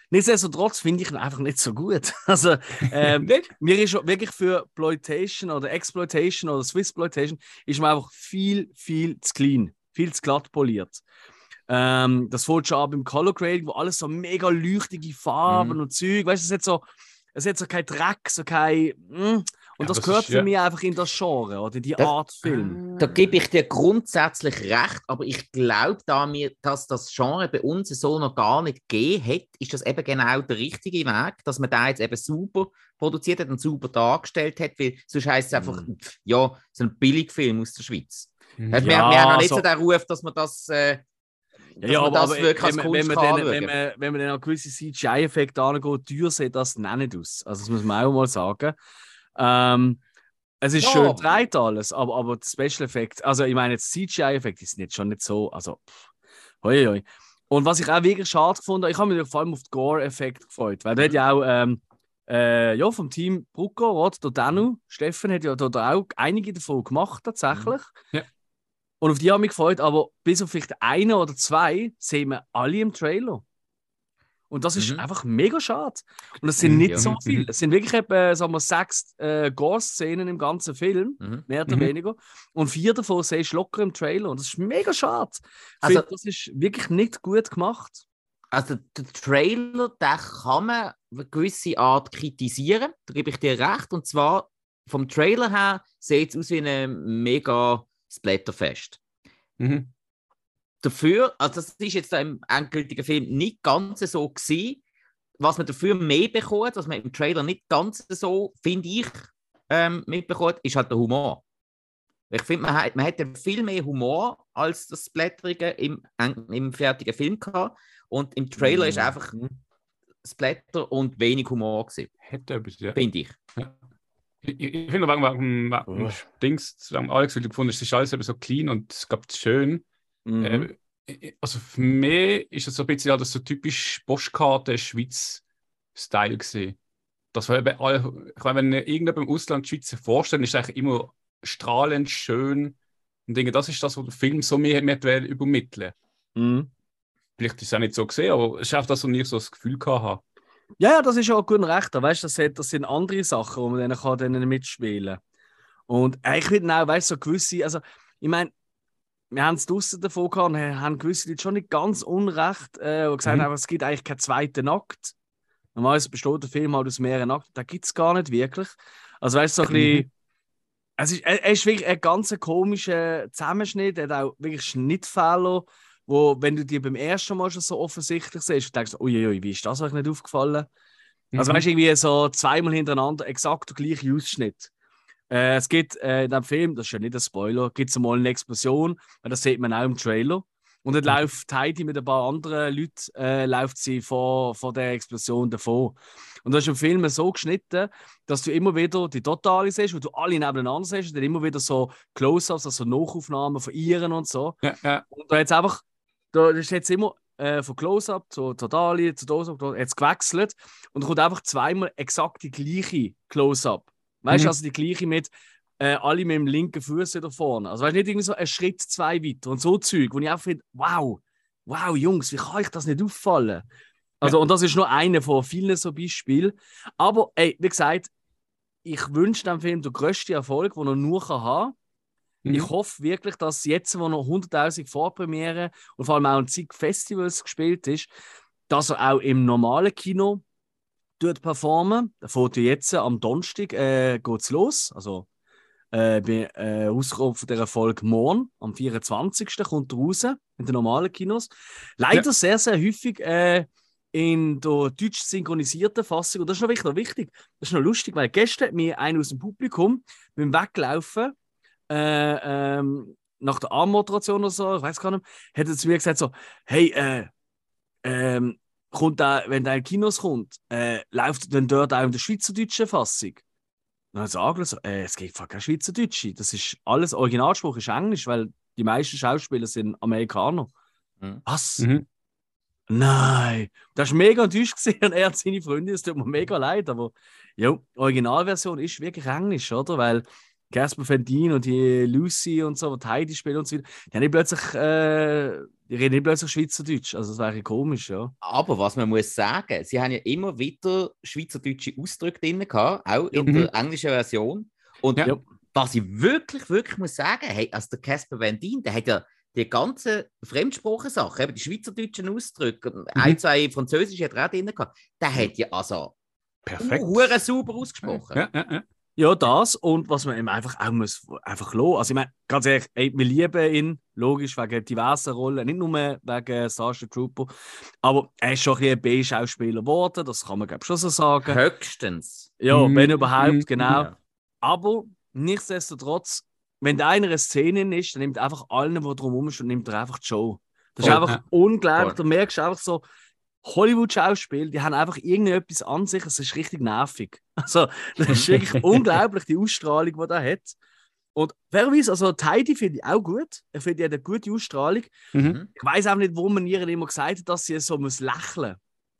Nichtsdestotrotz finde ich ihn einfach nicht so gut. [LAUGHS] Also, ähm, [LAUGHS] mir ist wirklich für Ploitation oder Exploitation oder Swissploitation ist mir einfach viel, viel zu clean, viel zu glatt poliert. Ähm, das fällt schon ab im Color Grading, wo alles so mega leuchtige Farben Mhm. und Zeug, weißt du, es hat so, es hat so kein Dreck, so kein. Mm, und Ja, das das gehört ist, für ja. mich einfach in das Genre oder in die Das- Art Film. Da gebe ich dir grundsätzlich recht, aber ich glaube, da mir, dass das Genre bei uns so noch gar nicht gegeben hat, ist das eben genau der richtige Weg, dass man da jetzt eben super produziert hat und super dargestellt hat, weil sonst heisst es einfach, Mhm. ja, so ein Billigfilm aus der Schweiz. Mhm. Weißt, wir, Ja, wir haben noch nicht also- so den Ruf, dass man das, äh, Ja, man aber, das aber wenn, man- wenn, man anschauen. wenn, man, wenn man dann an gewisse CGI-Effekte angeht, teuer sieht das dann nicht aus. Also das muss man auch mal sagen. Ähm, es ist Ja. schön gedreht alles, aber, aber die Special Effects, also ich meine jetzt CGI-Effekte, die sind jetzt schon nicht so, also Hoi, hoi. Und was ich auch wirklich schade gefunden habe, ich habe mich vor allem auf den Gore-Effekt gefreut, weil der hat ja auch ähm, äh, ja, vom Team Brucko, oder? Der Danu, Steffen hat ja da, da auch einige davon gemacht, tatsächlich. Ja. Und auf die habe ich mich gefreut, aber bis auf vielleicht eine oder zwei sehen wir alle im Trailer. Und das ist Mhm. einfach mega schade. Und es sind Mhm, nicht ja. so viele. Es sind wirklich etwa, sagen wir, sechs äh, Gore-Szenen im ganzen Film, Mhm. mehr oder Mhm. weniger. Und vier davon siehst du locker im Trailer. Und das ist mega schade. Also- finde, das ist wirklich nicht gut gemacht. Also der Trailer, den kann man auf eine gewisse Art kritisieren, da gebe ich dir recht. Und zwar vom Trailer her sieht es aus wie ein mega Splatterfest. Mhm. Dafür, also das ist jetzt im endgültigen Film nicht ganz so gewesen, was man dafür mehr bekommt, was man im Trailer nicht ganz so, finde ich, ähm, mitbekommt, ist halt der Humor. Ich finde, man hat, man hätte viel mehr Humor als das Splatterige im, im fertigen Film gehabt. Und im Trailer ist einfach Mhm. Splatter und wenig Humor gewesen, Hätte etwas, ja. finde ich. Ich, ich finde, wegen, wegen, Oh. Dings, wegen Alex, weil du gefunden hast, es ist alles eben so clean und es gab schön. Mhm. Äh, also für mich ist es so ein bisschen ja, das so typisch Postkarte Schweiz-Style gesehen. Das war eben all, ich meine, wenn irgendjemand im Ausland die Schweiz vorstellt, ist es eigentlich immer strahlend schön. Und denke, das ist das, was der Film so mehr, mehr übermitteln. Mhm. Vielleicht ist es auch nicht so gesehen, aber es ist auch das, was ich so das Gefühl hatte. Ja, ja, das ist auch gut und recht. Weißt das, hat- das sind andere Sachen, wo man dann kann dann mitspielen Und äh, ich finde auch, weißt du, so gewisse, also ich meine, wir haben es draußen davon gehabt und haben gewisse Leute schon nicht ganz unrecht, äh, die gesagt Mhm. haben, es gibt eigentlich keinen zweiten Akt. Normalerweise besteht der Film halt aus mehreren Akten. Da gibt es gar nicht wirklich. Also weißt du, so ein bisschen. Es ist, er, er ist wirklich ein ganz komischer Zusammenschnitt. Er hat auch wirklich Schnittfehler, wo, wenn du die beim ersten Mal schon so offensichtlich siehst, denkst du, uiuiui, wie ist das euch nicht aufgefallen? Also Mhm. weißt du, irgendwie so zweimal hintereinander exakt der gleiche Ausschnitt. Äh, es gibt äh, in dem Film, das ist ja nicht ein Spoiler, gibt es mal eine Explosion, weil das sieht man auch im Trailer. Und dann Mhm. läuft Heidi mit ein paar anderen Leuten äh, läuft sie vor, vor der Explosion davon. Und das ist im Film so geschnitten, dass du immer wieder die Totale siehst, wo du alle nebeneinander siehst und dann immer wieder so Close-ups, also Nachaufnahmen von ihren und so. Ja, ja. Und da jetzt einfach, da ist jetzt immer äh, von Close-Up zu Totali, zu Dose-Up, jetzt gewechselt und da kommt einfach zweimal exakt die gleiche Close-Up. Weißt du, Mhm. also die gleiche mit äh, alle mit dem linken Fuß wieder vorne. Also weißt du, nicht irgendwie so ein Schritt, zwei weiter und so Zeug, wo ich einfach finde, wow, wow, Jungs, wie kann euch das nicht auffallen? Also, und das ist nur eine von vielen so Beispielen. Aber, ey, wie gesagt, ich wünsche dem Film den grössten Erfolg, den er nur haben kann. Mhm. Ich hoffe wirklich, dass jetzt, wo noch 100.000 Vorpremieren und vor allem auch an zig Festivals gespielt ist, dass er auch im normalen Kino tut performen. Da fährt ja jetzt am Donnerstag äh, geht's los. Also äh, bei äh, Auskunft von dieser Folge morgen, am 24. kommt er raus in den normalen Kinos. Leider sehr, sehr häufig äh, in der deutsch synchronisierten Fassung. Und das ist noch wichtig, noch wichtig. Das ist noch lustig, weil gestern hat mir einer aus dem Publikum beim Weglaufen äh, ähm, nach der Armmoderation oder so, ich weiß gar nicht, hat er zu mir gesagt so, hey, äh, ähm, kommt da, wenn der in Kinos kommt, äh, läuft dann dort auch in der schweizerdeutschen Fassung? Und dann hat er angeschaut, so, äh, es gibt keine Schweizerdeutsche. Das ist alles, Originalspruch ist Englisch, weil die meisten Schauspieler sind Amerikaner. Mhm. Was? Mhm. Nein, das war mega enttäuscht gewesen [LAUGHS] und er hat seine Freundin, es tut mir mega leid, aber ja, die Originalversion ist wirklich Englisch, oder? Weil Casper Fentin und die Lucy und so, die Heidi spielen und so weiter, die haben nicht plötzlich, äh, die reden nicht plötzlich Schweizerdeutsch, also das wäre komisch, ja. Aber was man muss sagen, sie haben ja immer wieder schweizerdeutsche Ausdrücke drin gehabt, auch in Mhm. der englischen Version. Und Ja. Was ich wirklich, wirklich muss sagen, hey, also der Casper Van Dien, der hat ja die ganzen Fremdsprachensachen, eben die schweizerdeutschen Ausdrücke, Mhm. ein, zwei französische hat er auch drin gehabt, der hat ja also Perfekt. hure sauber ausgesprochen. Ja, ja, ja. Ja, das und was man ihm einfach auch muss, einfach lassen. Also ich meine, ganz ehrlich, ey, wir lieben ihn, logisch, wegen diversen Rollen, nicht nur wegen Starship Trooper, aber er ist schon ein bisschen ein B-Schauspieler geworden, das kann man glaube ich schon so sagen. Höchstens. Ja, Mhm, wenn überhaupt, mhm, genau. Ja. Aber nichtsdestotrotz, wenn der einer eine Szene ist, dann nimmt er einfach allen, die drumherum sind, und nimmt er einfach die Show. Das ist Voll, einfach ja. unglaublich. Voll. Du merkst einfach so, Hollywood-Schauspiel, die haben einfach irgendetwas an sich, es ist richtig nervig. [LAUGHS] Also, das ist wirklich [LAUGHS] unglaublich, die Ausstrahlung, die er hat. Und wer weiß, also die Heidi finde ich auch gut. Ich finde, die hat eine gute Ausstrahlung. Mhm. Ich weiß auch nicht, wo man ihr immer gesagt hat, dass sie so muss lächeln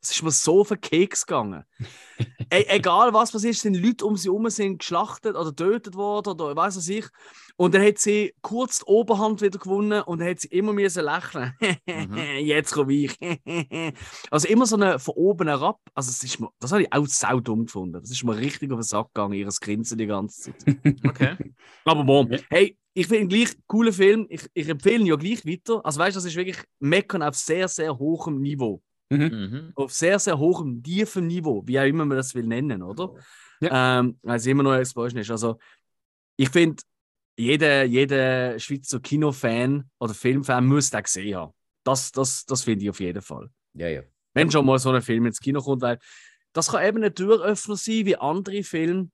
Es ist mir so auf den Keks gegangen. [LAUGHS] e egal was passiert, sind Leute um sie herum sind geschlachtet oder getötet worden oder weiß was ich. Und dann hat sie kurz die Oberhand wieder gewonnen und dann hat sie immer müssen lächeln. Mhm. [LAUGHS] Jetzt komme ich. [LAUGHS] also immer so eine von oben herab. Also das, ist mir, das habe ich auch sau dumm gefunden. Das ist mir richtig auf den Sack gegangen, ihres Grinsen die ganze Zeit. Okay. Aber bon, Ja. hey, ich finde gleich einen coolen Film. Ich, ich empfehle ihn ja gleich weiter. Also weißt du, das ist wirklich Meckern auf sehr, sehr hohem Niveau. Mhm. Mhm. Auf sehr, sehr hohem, tiefem Niveau, wie auch immer man das will nennen, oder? Ja. Ähm, weil es immer noch Exposure ist. Also, ich finde, jeder, jeder Schweizer Kinofan oder Filmfan muss den gesehen haben. Das, das, das finde ich auf jeden Fall. Ja, ja. Wenn schon mal so ein Film ins Kino kommt, weil das kann eben ein Türöffner sein, wie andere Filme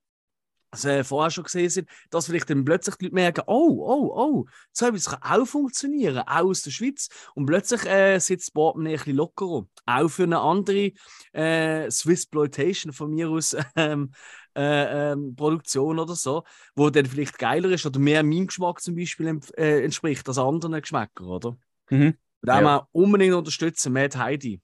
also, äh, vorher schon gesehen sind, dass vielleicht dann plötzlich die Leute merken, oh, oh, oh, so etwas kann auch funktionieren, auch aus der Schweiz. Und plötzlich äh, sitzt das Portemonnaie ein bisschen lockerer. Auch für eine andere äh, Swissploitation von mir aus [LAUGHS] ähm, äh, ähm, Produktion oder so, wo dann vielleicht geiler ist oder mehr meinem Geschmack zum Beispiel äh, entspricht als anderen Geschmäckern, oder? Mhm. Da Ja. wir unbedingt unterstützen, Mad Heidi.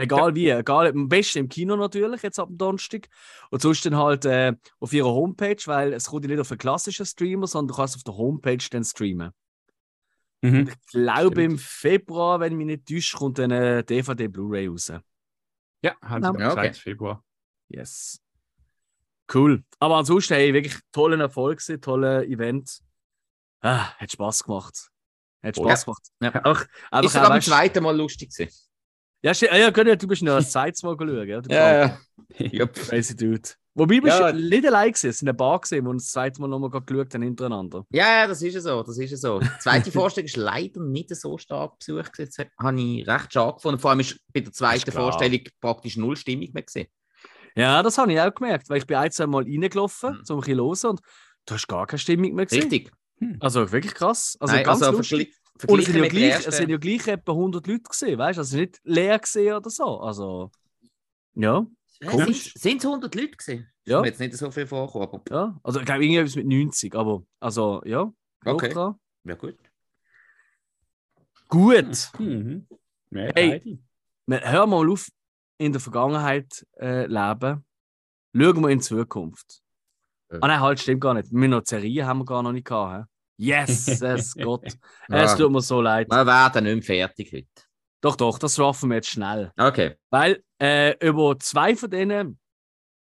Egal wie, egal, am besten im Kino natürlich, jetzt ab dem Donnerstag. Und sonst dann halt äh, auf ihrer Homepage, weil es kommt ja nicht auf einen klassischen Streamer, sondern du kannst auf der Homepage dann streamen. Mhm. Ich glaube, Stimmt. im Februar, wenn ich mich nicht täusche, kommt dann eine DVD Blu-ray raus. Ja, haben sie Ja, okay. gesagt, Februar. Yes. Cool. Aber ansonsten, hey, wirklich tollen Erfolg, tolle Event. Ah, hat Spaß gemacht. Hat Spaß gemacht. Ja. Einfach, einfach Ist auch, weißt- zweiten Mal lustig gewesen. Ja, ste- ja, genau, du bist noch das zweite Mal schauen. Ja, Ja, [LAUGHS] ja. Crazy Dude. Wobei, bist Ja. du nicht allein gewesen. Es sind ein paar gesehen, die uns das zweite Mal nochmal geschaut haben hintereinander. Ja, ja, das ist ja so, das ist ja so. Die zweite [LAUGHS] Vorstellung ist leider nicht so stark besucht. Das habe ich recht schade gefunden. Vor allem ist bei der zweiten. Vorstellung praktisch null Stimmung mehr gesehen. Ja, das habe ich auch gemerkt, weil ich bin ein, zwei Mal reingelaufen, Mhm. um ein bisschen hören und du hast gar keine Stimmung mehr gesehen. Richtig. Also wirklich krass. Also Nein, ganz also lustig. Und es sind, ja gleich, es sind ja gleich etwa 100 Leute gesehen, weißt du? Also nicht leer gesehen oder so. Also, ja, Ja, komisch. Sind es 100 Leute gesehen? Ja. Ist mir jetzt nicht so viel vorgekommen, aber ja. Also, ich glaube, irgendwas mit 90, aber, also, ja. Okay. dran. ja gut. Gut. Mhm. Mad Hey. Hör mal auf, in der Vergangenheit äh, leben. Schauen wir in die Zukunft. Ja. Ah nein, halt, stimmt gar nicht. Wir noch die Serie haben wir gar noch nicht gehabt. Yes, es [LAUGHS] Gott. Es Ja. tut mir so leid. Wir werden nicht mehr fertig heute. Doch, doch, das schaffen wir jetzt schnell. Okay. Weil äh, über zwei von denen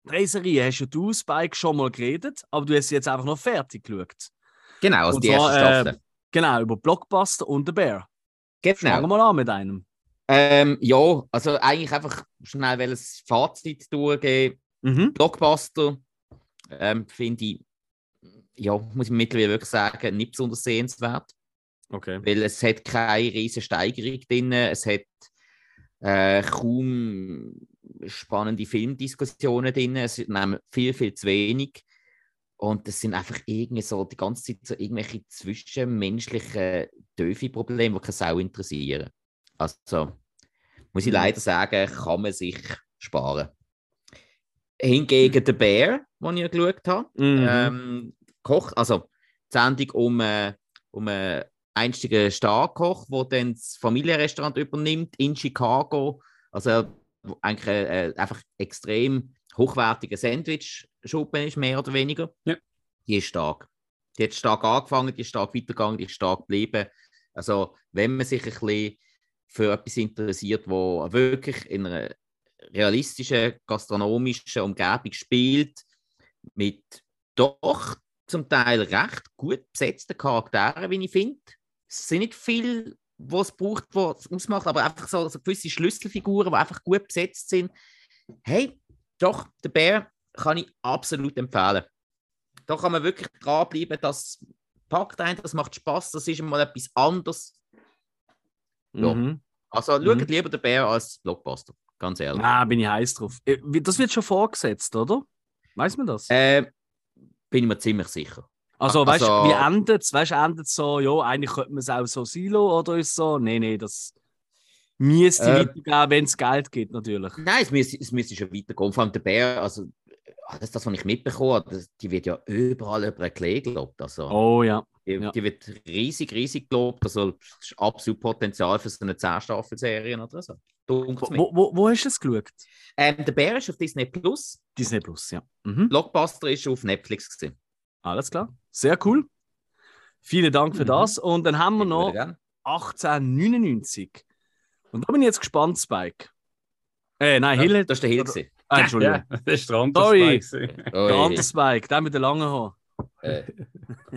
drei Serien hast ja du, Spike, schon mal geredet, aber du hast sie jetzt einfach noch fertig geschaut. Genau, also Und die erste zwar, äh, Staffel. Genau, über Blockbuster und The Bear. Fangen wir Genau. mal an mit einem. Ähm, ja, also eigentlich einfach schnell weil es Fazit durchgehen. Mhm. Blockbuster ähm, finde ich, ja, muss ich mittlerweile wirklich sagen, nicht besonders sehenswert. Okay. weil es hat keine riesige Steigerung drin, es hat äh, kaum spannende Filmdiskussionen drin, es nehmen viel, viel zu wenig und es sind einfach irgendwie so die ganze Zeit so irgendwelche zwischenmenschlichen Döfi-Probleme, die keine Sau interessieren. Also, muss ich Mhm. leider sagen, kann man sich sparen. Hingegen der Bär, den ich ja geschaut habe, Mhm. ähm, Koch, also die Sendung um, äh, um einen einstigen Starkoch, der dann das Familienrestaurant übernimmt in Chicago. Also eigentlich äh, äh, einfach extrem hochwertiger Sandwich-Schuppen ist, mehr oder weniger. Ja. Die ist stark. Die hat stark angefangen, die ist stark weitergegangen, die ist stark geblieben. Also wenn man sich ein bisschen für etwas interessiert, wo wirklich in einer realistischen gastronomischen Umgebung spielt, mit doch zum Teil recht gut besetzten Charakteren, wie ich finde. Es sind nicht viel, was es braucht, was es ausmacht, aber einfach so, so gewisse Schlüsselfiguren, die einfach gut besetzt sind. Hey, doch, der Bär kann ich absolut empfehlen. Da kann man wirklich dranbleiben, das packt einen, das macht Spaß, das ist mal etwas anderes. Ja. Mhm. Also schaut lieber den Bär als Blockbuster, ganz ehrlich. Ah, bin ich heiß drauf. Äh, Das wird schon vorgesetzt, oder? Weiß man das? Äh, bin ich mir ziemlich sicher. also, weißt du, also- wie endet es? Weißt du, endet so, ja, eigentlich könnte man es auch so Silo oder ist so? Nee, nee, das müsste Äh, weitergehen, wenn es Geld gibt, natürlich. Nein, es müsste, es müsste schon weitergehen. Vor allem der Bär, also ah, das ist das, was ich mitbekommen habe, das, die wird ja überall über ein Klee gelobt. Also, Oh ja. die, ja. die wird riesig, riesig gelobt. Also, das ist absolut Potenzial für so eine 10-Staffel-Serie oder so. Wo, wo, wo, hast du es geschaut? Ähm, der Bär ist auf Disney Plus. Disney Plus, ja. Mhm. Blockbuster ist auf Netflix. Gewesen. Alles klar. Sehr cool. Vielen Dank für Mhm. das. Und dann haben wir Ich noch würde gerne. 1899. Und da bin ich jetzt gespannt, Spike. Äh, nein, Hill. Das war der Hill. gewesen. Ah, Entschuldigung. Ja, das ist der andere Sorry. Spike Der andere Spike, der mit den langen Haaren. äh,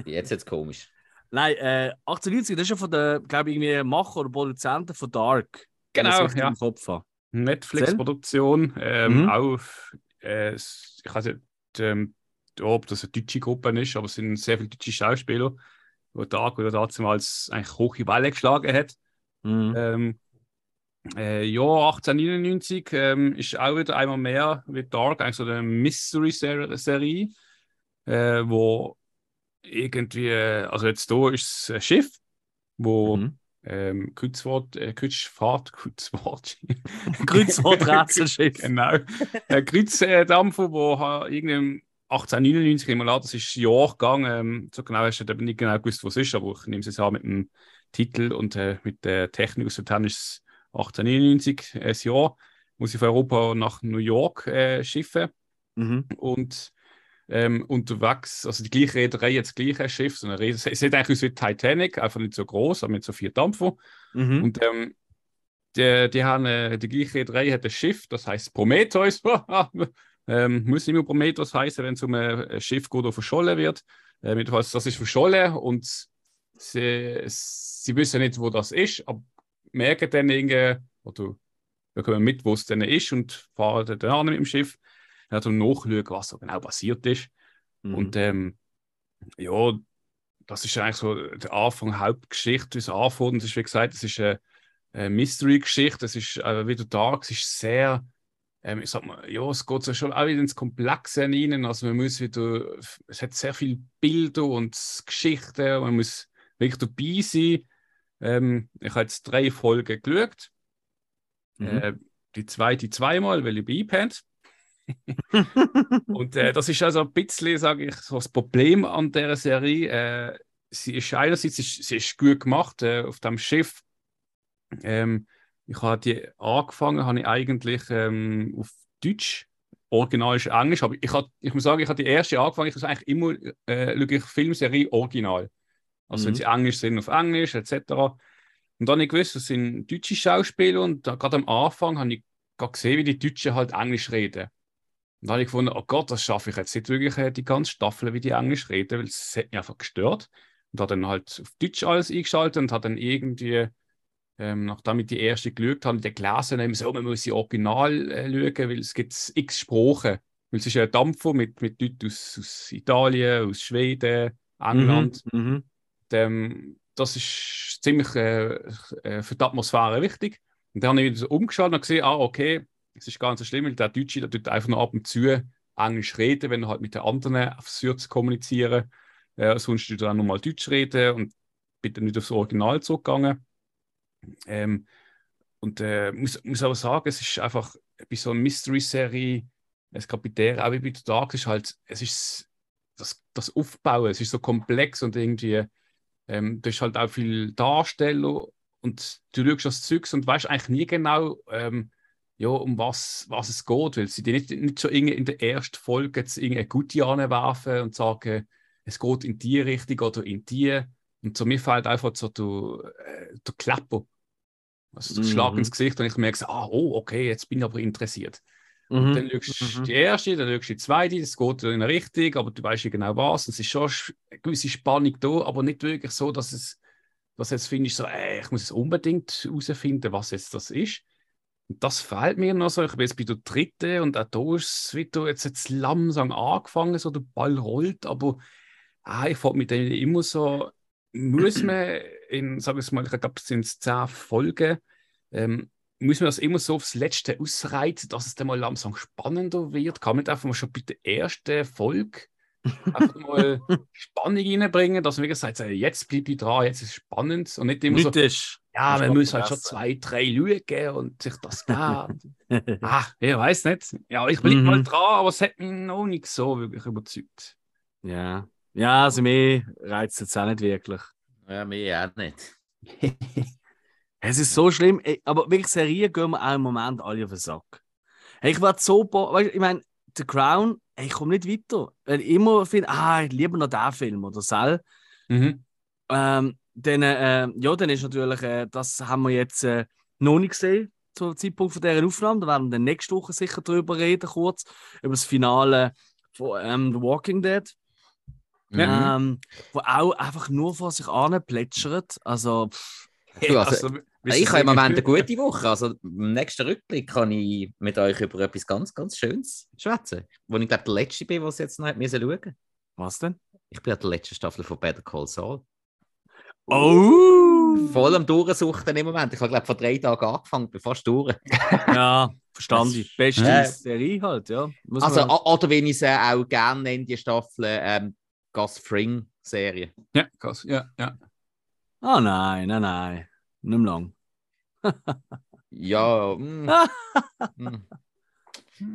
jetzt jetzt komisch. Nein, äh, 1890, das ist ja von der, glaube ich, irgendwie Macher oder Produzenten von Dark. Genau, ja. Im Kopf habe. Netflix-Produktion. Ähm, Mhm. Auf, äh, ich weiß nicht, ähm, ob das eine deutsche Gruppe ist, aber es sind sehr viele deutsche Schauspieler, die Tag oder damals eigentlich hohe Welle geschlagen hat. Mhm. Ähm, äh, ja, 1899 ähm, ist auch wieder einmal mehr wie Dark, eigentlich eine Mystery-Serie, äh, wo irgendwie, äh, also jetzt hier ist ein Schiff, wo mhm. ähm, Kreuzwort, äh, Kreuzfahrt, [LAUGHS] Kreuzwort, Kreuzworträtselschiff. [LAUGHS] [LAUGHS] genau. Ein Kreuzdampfer, wo äh, 1899, nehmen wir an, das ist Jahr gegangen, ähm, so genau hast du eben nicht genau gewusst, was es ist, aber ich nehme es jetzt an mit dem Titel und äh, mit der Technik aus dem Tennis 1891, ein Jahr, muss ich von Europa nach New York äh, schiffen. Mhm. Und ähm, unterwegs, also die gleiche Reederei jetzt das gleiche Schiff, so eine es ist eigentlich aus wie Titanic, einfach nicht so groß, aber mit so vier Dampfer. Mhm. Und ähm, die, die, haben, äh, die gleiche Reederei hat ein Schiff, das heißt Prometheus. [LAUGHS] ähm, muss nicht mehr Prometheus heißen, wenn es um ein Schiff geht, oder verschollen wird. Äh, das ist verschollen und sie, sie wissen nicht, wo das ist, aber merken dann irgendwie, oder bekommen mit, wo es dann ist und fahren dann an mit dem Schiff. Ja, zum Nachschauen, was so genau passiert ist. Mhm. Und ähm, ja, das ist eigentlich so der Anfang, Hauptgeschichte, wie es anfängt. Und es ist, wie gesagt, es ist eine, eine Mystery-Geschichte, es ist äh, wieder dark, es ist sehr, ähm, ich sag mal, ja, es geht so schon auch wieder ins Komplexe hinein. Also man muss wieder, es hat sehr viele Bilder und Geschichten, man muss wirklich dabei sein. Ähm, ich habe jetzt drei Folgen geschaut. Mhm. Äh, die zweite zweimal, weil ich bei eingepennt. [LAUGHS] Und äh, das ist also ein bisschen, sage ich, so das Problem an der Serie. Äh, sie ist einerseits ist, sie ist gut gemacht äh, auf dem Schiff. Ähm, ich habe die angefangen, habe ich eigentlich ähm, auf Deutsch. Original ist Englisch, aber ich, hab, ich muss sagen, ich habe die erste angefangen. Ich muss eigentlich immer äh, ich Filmserie Original. Also wenn Mhm. sie Englisch sind, auf Englisch etc. Und dann habe ich gewusst, das sind deutsche Schauspieler und da, gerade am Anfang habe ich gerade gesehen, wie die Deutschen halt Englisch reden. Und dann habe ich gefunden, oh Gott, das schaffe ich jetzt nicht wirklich äh, die ganze Staffel, wie die Englisch reden, weil es hat mich einfach gestört. Und habe dann halt auf Deutsch alles eingeschaltet und habe dann irgendwie, ähm, nachdem ich die erste geschaut habe, die gelesen, haben so, man muss sie original äh, schauen, weil es gibt x Sprachen. Weil es ist ein Dampfer mit, mit Leuten aus, aus Italien, aus Schweden, England. Mhm. Ähm, das ist ziemlich äh, äh, für die Atmosphäre wichtig. Und dann habe ich wieder umgeschaut und gesehen, ah, okay, es ist nicht so schlimm, weil der Deutsche der tut einfach nur ab und zu Englisch reden, wenn er halt mit den anderen versucht zu kommunizieren. Äh, sonst tut er dann nochmal Deutsch reden und bin dann nicht aufs Original zurückgegangen. Ähm, und äh, muss, muss aber sagen, es ist einfach bei so einer Mystery-Serie, es Kapitän, auch wie bei Dark, ist halt, es ist das, das Aufbauen, es ist so komplex und irgendwie, ähm, du hast halt auch viel Darsteller und du schaust das Zeugs und weißt eigentlich nie genau, ähm, ja, um was, was es geht, weil sie dir nicht, nicht schon in der ersten Folge jetzt irgendeine gute anwerfen und sagen, es geht in die Richtung oder in die. Und so mir fällt einfach so der, äh, der Klapper. Also der Mhm. Schlag ins Gesicht und ich merke, ah, oh, okay, jetzt bin ich aber interessiert. Mhm. Dann schaust du Mhm. die erste, dann schaust du die zweite, das geht in eine Richtung, aber du weißt nicht genau was. Es ist schon sch- eine gewisse Spannung da, aber nicht wirklich so, dass es, dass jetzt findest so, ey, ich muss es unbedingt herausfinden, was jetzt das ist. Und das fehlt mir noch so. Ich bin jetzt bei der dritten und auch da ist es wieder jetzt, jetzt langsam angefangen, so der Ball rollt, aber ah, ich frage mich dann immer so, muss man in, sag ich mal, ich glaube, es sind zehn Folgen, ähm, muss man das immer so aufs Letzte ausreizen, dass es dann mal langsam spannender wird? Kann man nicht einfach mal schon bei der ersten Folge [LAUGHS] Einfach mal Spannung reinbringen, dass man wirklich sagt, jetzt bleibe ich dran, jetzt ist es spannend und nicht immer so, Nicht ist. ja, man muss halt schon zwei, drei schauen und sich das geben. [LAUGHS] ah, ich weiß nicht. Ja, ich bleibe Mhm. mal dran, aber es hat mich noch nicht so wirklich überzeugt. ja. Ja, also mir reizt es auch nicht wirklich. Ja, mir auch nicht. [LAUGHS] Es ist so schlimm, ey, aber wirklich Serien gehen mir auch im Moment alle auf den Sack. Hey, ich werde so, weißt, ich meine, The Crown, ey, ich komme nicht weiter. Weil ich immer finde, ah, ich liebe noch den Film oder Sal. Mhm. Ähm, dann, äh, ja, dann ist natürlich, äh, das haben wir jetzt äh, noch nicht gesehen zum Zeitpunkt von dieser Aufnahme. Da werden wir dann nächste Woche sicher drüber reden, kurz, über das Finale von ähm, The Walking Dead. Ja. Ähm, wo auch einfach nur vor sich an plätschert. Also, pff, [LAUGHS] Du, also, wie ich habe im Moment eine gute Woche. Also im nächsten Rückblick kann ich mit euch über etwas ganz, ganz Schönes schwätzen. Wo ich glaube, der letzte bin, was jetzt noch hat müssen schauen. was denn? Ich bin an der letzten Staffel von Better Call Saul. Oh! Voll am Durchsuchten im Moment. Ich habe glaube vor drei Tagen angefangen, bin fast durch. [LAUGHS] Ja, verstanden. [LAUGHS] Beste Ja. Serie halt, ja. Muss Also, man- oder wenn ich sie auch gerne nenne, die Staffel ähm, Gus Fring-Serie. Ja, krass. Ja, ja. Ah, nein, nein, nein. Nicht mehr lang. Ja, mm, [LAUGHS] mm.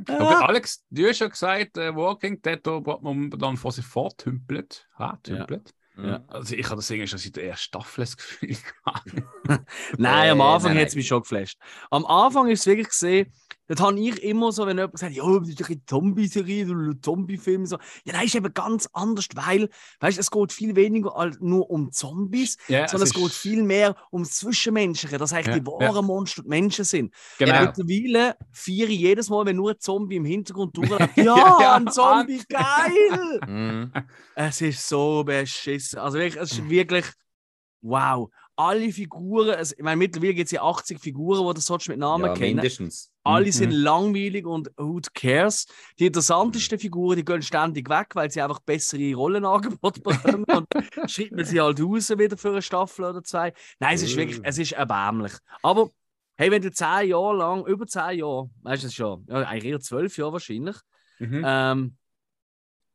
Aber Alex, du hast ja gesagt, äh, Walking Dead, da braucht man dann vor sich vortümpelt. Ha, tümpelt. Ja. Also ich habe das irgendwie schon seit der ersten Staffel das Gefühl [LAUGHS] gehabt. [LAUGHS] Nein, am Äh, Anfang hat es mich schon geflasht. Am Anfang ist es wirklich gesehen, das habe ich immer so, wenn jemand sagt, ja, das ist eine Zombie-Serie oder Zombie-Film. So. Ja, nein, ist eben ganz anders, weil, weißt du, es geht viel weniger als nur um Zombies, Ja, sondern es, ist- geht viel mehr ums Zwischenmenschliche, dass eigentlich Ja, die wahren ja. Monster die Menschen sind. Genau. Mittlerweile feiere ich jedes Mal, wenn nur ein Zombie im Hintergrund [LAUGHS] durchläuft. Ja, Ja, ja, ein Zombie, geil! [LAUGHS] Mm. Es ist so beschissen. Also wirklich, es ist wirklich wow. Alle Figuren, es, ich meine, mittlerweile gibt es ja 80 Figuren, die das sonst mit Namen Ja, kennen. mindestens. Alle Mhm. sind langweilig und who cares? Die interessantesten Figuren, die gehen ständig weg, weil sie einfach bessere Rollenangebote [LAUGHS] bekommen und schreibt man sie halt raus wieder für eine Staffel oder zwei. Nein, es ist wirklich, es ist erbärmlich. Aber hey, wenn du zehn Jahre lang, über zehn Jahre, weißt du es schon, ja, eigentlich eher zwölf Jahre wahrscheinlich, Mhm. ähm,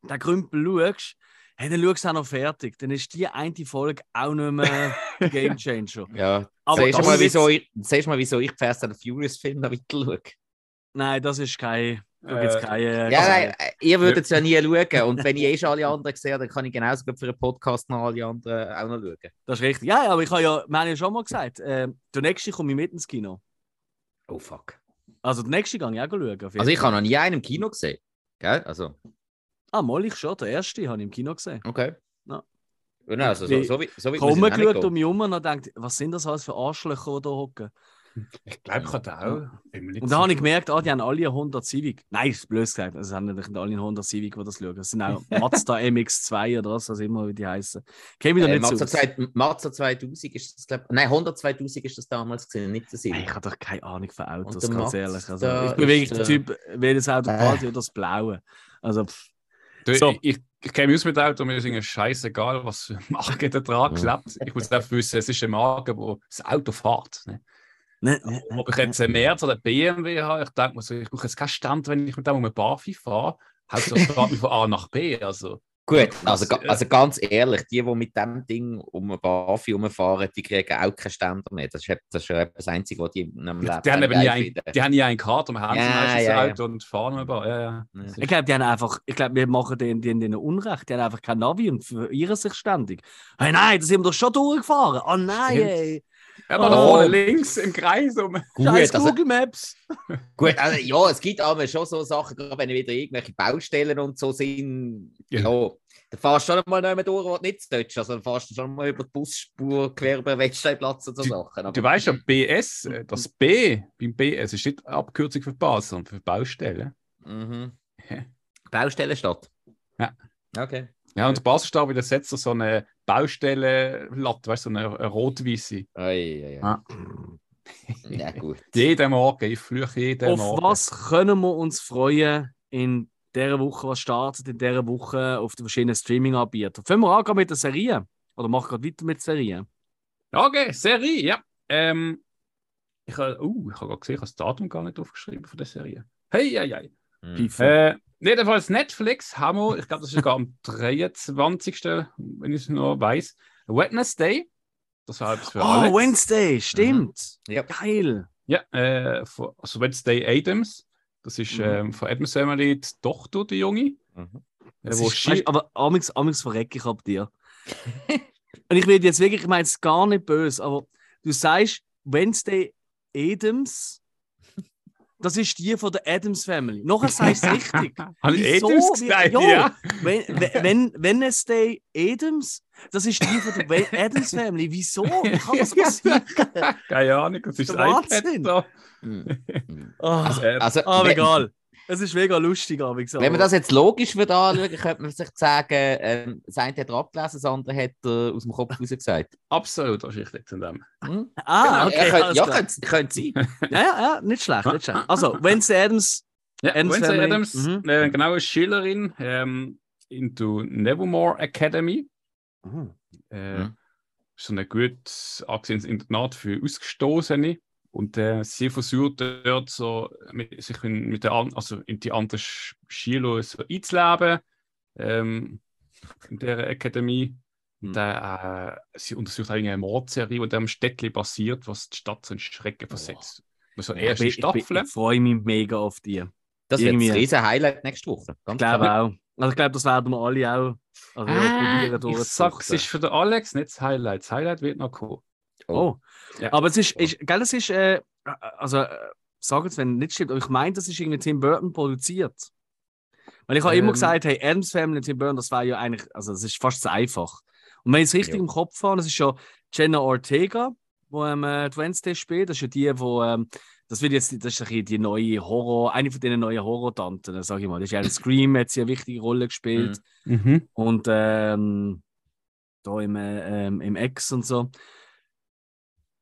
den Krümpel schaust, hey, dann schaust du auch noch fertig. Dann ist die eine Folge auch nicht mehr [LAUGHS] Game Changer. Ja, Aber siehst du mal, wieso ich, siehst du mal, wieso ich Fast and Furious Film noch weiter schaue? Nein, das ist kein. Da gibt's Äh, keine. Ja, keine- nein, äh, ihr würdet es ja nie schauen. Und wenn ich eh schon alle anderen sehe, dann kann ich genauso gut für einen Podcast noch alle anderen auch noch schauen. Das ist richtig. Ja, ja, aber ich habe ja, wir haben ja schon mal gesagt, äh, der nächste komme ich mit ins Kino. Oh fuck. Also der nächste gehe ich auch schauen. Also ich habe noch nie einen im Kino gesehen. Gell? Also, Ah, mal ich schon. Der erste habe ich im Kino gesehen. okay. Ja. Ja, nein, also, so, so, wie, so wie Ich ich nicht rumgeschaut gehen. um mich herum und denkt, was sind das alles für Arschlöcher, die da hocken? Ich glaube, ich hatte auch. Nicht Und dann habe ich gemerkt, ah, die haben alle eine 100 Civic. Nein, ist blöd gesagt. Es haben natürlich alle eine 100 Civic, die das schauen. Es sind auch [LAUGHS] Mazda MX2 oder was, was immer, wie die heißen. Kenne mich da Äh, nicht so Mazda, aus. 2, Mazda 2000 ist das, glaub, nein, 100 2000 ist das damals gewesen, nicht der Ey, Sinn. Ich habe doch keine Ahnung von Autos, ganz Mazda ehrlich. Also, ich bin wirklich der Typ, welches Auto Äh. gefällt dir oder das Blaue. Also, pff, Du, So. Ich, ich, ich kenne mich aus mit Auto, mir ist irgendwie scheißegal, was für Marke da dran klebt. Ich muss einfach wissen, es ist eine Marke, wo das Auto fährt. Ne? ne, ne, ne, Ob ich jetzt einen Merz oder einen BMW habe, ich denke mir so, ich brauche jetzt keinen Stand, wenn ich mit dem um eine Barfi fahre. Hauptsache, fährt mich von A nach B. Also, Gut, also, Das- ga- also ganz ehrlich, die, die mit dem Ding um ein Bafi rumfahren, die kriegen auch keinen Ständer mehr. Das ist, das ist ja das Einzige, was die in einem Leben die, haben eben nie ein, die haben nie einen Kart, und haben Ja, ja, ein ja. Auto und fahren Bar. Ja, ja. Ja. Ich glaube, die haben einfach, ich glaube, wir machen denen, denen, denen Unrecht. Die haben einfach kein Navi und verirren sich ständig. Hey, nein, da sind wir doch schon durchgefahren. Oh nein, Stimmt. Ey. Aber Oh. da vorne links im Kreis um. [LAUGHS] Gut, Scheiß also, Google Maps. [LAUGHS] gut also, ja, es gibt aber schon so Sachen, gerade wenn wieder irgendwelche Baustellen und so sind. Ja. Ja, da fährst du schon mal nicht mehr durch, wo du nicht sollst. Also dann fährst du schon mal über die Busspur quer über den Wettsteinplatz und so Sachen. Aber- Du weißt ja, BS, äh, das B beim BS ist nicht Abkürzung für Basel, sondern für Baustelle. Mhm. Ja. Baustellenstadt. Ja. Okay. Ja, und Baselstadt widersetzt so eine Baustelle-Latte, weißt du, so eine, eine rot-weiße. Oi, oi, oi. Ah. [LAUGHS] Ja, gut. Jeden Morgen, ich fluche jeden Auf Morgen. was können wir uns freuen in dieser Woche? Was startet in dieser Woche auf den verschiedenen Streaming-Anbietern? Fangen wir an mit der Serie. Oder mach gerade weiter mit der Serie. Okay, Serie, ja. Ähm, ich habe uh, ich habe gerade gesehen, ich habe das Datum gar nicht aufgeschrieben von der Serie. Hey, hey, hey. Hm. Äh, jedenfalls Netflix haben wir, ich glaube, das ist sogar am [LAUGHS] 23., wenn ich es noch weiß, Wednesday. Das war für Oh, Alex. Wednesday, stimmt. Ja. Geil. Ja, äh, von, also Wednesday Adams. Das ist Mhm. ähm, von Adams Family die Tochter, die Junge. Mhm. Äh, wo ist, Ski- weißt, aber amigs, amigs verrecke ich ab dir. Und ich will jetzt wirklich, ich meine es gar nicht böse, aber du sagst Wednesday Adams, das ist die von der Adams Family. Nachher sagst du es richtig. [LAUGHS] Habe ich? Adams gesagt? Jo. Ja. Wenn, wenn, Wednesday Adams, das ist die von der Adams Family. Wieso? Wie kann das passieren? [LAUGHS] Keine Ahnung, das ist das iPad Wahnsinn. da. Hm. Hm. [LAUGHS] Ah, Also, aber wenn- egal. Es ist mega lustig, aber ich Wenn man das jetzt logisch würde anschauen, könnte man sich sagen, ähm, das eine hat er abgelesen, das andere hat er aus dem Kopf raus gesagt. Absolut wahrscheinlich liegt an dem. Hm? Ah, okay. ja, könnte, alles ja könnte, könnte sein. [LAUGHS] Ja, ja, ja, nicht schlecht, nicht schlecht. Also, [LAUGHS] Wednesday Adams, Ja, Adams Wednesday Family. Adams, Mhm. äh, genau, eine Schülerin ähm, into Nevermore Academy. Äh, Mhm. So ein gut angesehenes Internat für Ausgestoßene. Und äh, sie versucht dort so, mit, sich in, mit der, an- also in die anderen Sch- Schüler so einzuleben. Ähm, in der Akademie. Und äh, sie untersucht eigentlich eine Mordserie, die in diesem Städtchen basiert, was die Stadt so in Schrecken versetzt. So ich, erste ich, Staffel. ich freue mich mega auf die. Ich Das wird Irgendwie. das riesen Highlight nächste Woche. Ganz glaube auch. Also, ich glaube, das werden wir alle auch also, Ah, probieren ich sag, es ist für den Alex nicht das Highlight. Das Highlight wird noch kommen. Oh. Ja. Aber es ist, ist gell, es ist, äh, also, äh, sag es, wenn es nicht stimmt, aber ich meine, das ist irgendwie Tim Burton produziert. Weil ich habe immer Ähm. gesagt, hey, Adams Family und Tim Burton, das war ja eigentlich, also das ist fast zu einfach. Und wenn ich es richtig Ja. im Kopf habe, das ist ja Jenna Ortega, wo ähm, äh, die Wednesday spielt, das ist ja die, wo, ähm, das wird jetzt, das ist die neue Horror, eine von den neuen Horror-Tanten, sag ich mal. Das ist ja ein Scream, hat sie eine wichtige Rolle gespielt. Mhm. Und ähm, da im, äh, ähm, im Ex und so.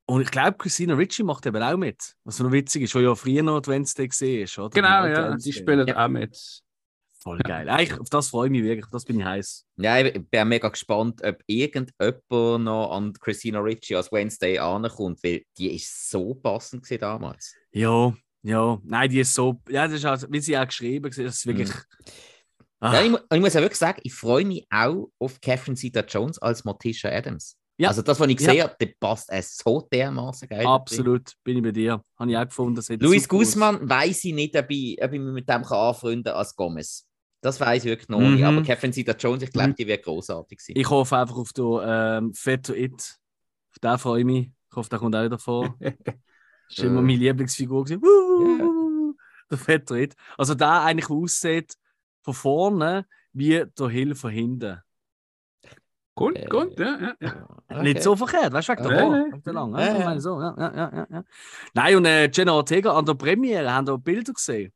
Und ich glaube, Christina Ritchie macht eben auch mit. Was noch witzig ist, wo ja früher noch Wednesday gesehen ist, oder? Genau, ja. Die spielen Ja. auch mit. Voll geil. Eigentlich, auf das freue ich mich wirklich, auf das bin ich heiß. Ja, ich bin mega gespannt, ob irgendjemand noch an Christina Ricci als Wednesday ankommt, weil die ist so passend gewesen damals. Ja, ja. Nein, die ist so. Ja, das ist also, wie sie auch geschrieben hat, das ist wirklich. Ah, Ja, ich, ich muss ja wirklich sagen, ich freue mich auch auf Catherine Zeta-Jones als Morticia Adams. Ja. Also das, was ich Ja. gesehen habe, der passt es so dermaßen geil. absolut, bin ich bei dir. Habe ich auch gefunden. Luis Guzman weiß ich nicht, ob ich, ob ich mich mit dem kann anfreunden kann als Gomez. Das weiß ich wirklich noch Mhm. nicht. Aber Catherine Zeta-Jones, ich glaube, Mhm. die wird großartig sein. Ich hoffe einfach auf den ähm, Fetto It. Auf den freue ich mich. Ich hoffe, der kommt auch wieder vor. [LAUGHS] Das war immer Äh. meine Lieblingsfigur. gewesen. Wuhu, Der Fetto It. Also der eigentlich aussieht von vorne wie der Hill von hinten. Gut, Äh, gut, ja, ja, ja. Okay. Nicht so verkehrt, weißt du, wegen der Ja, Haar, ja. wegen der lang. Ja, Ja, ja. Ich meine so, ja, ja, ja, ja, ja. Nein, und äh, Jenna Ortega an der Premiere haben da Bilder gesehen.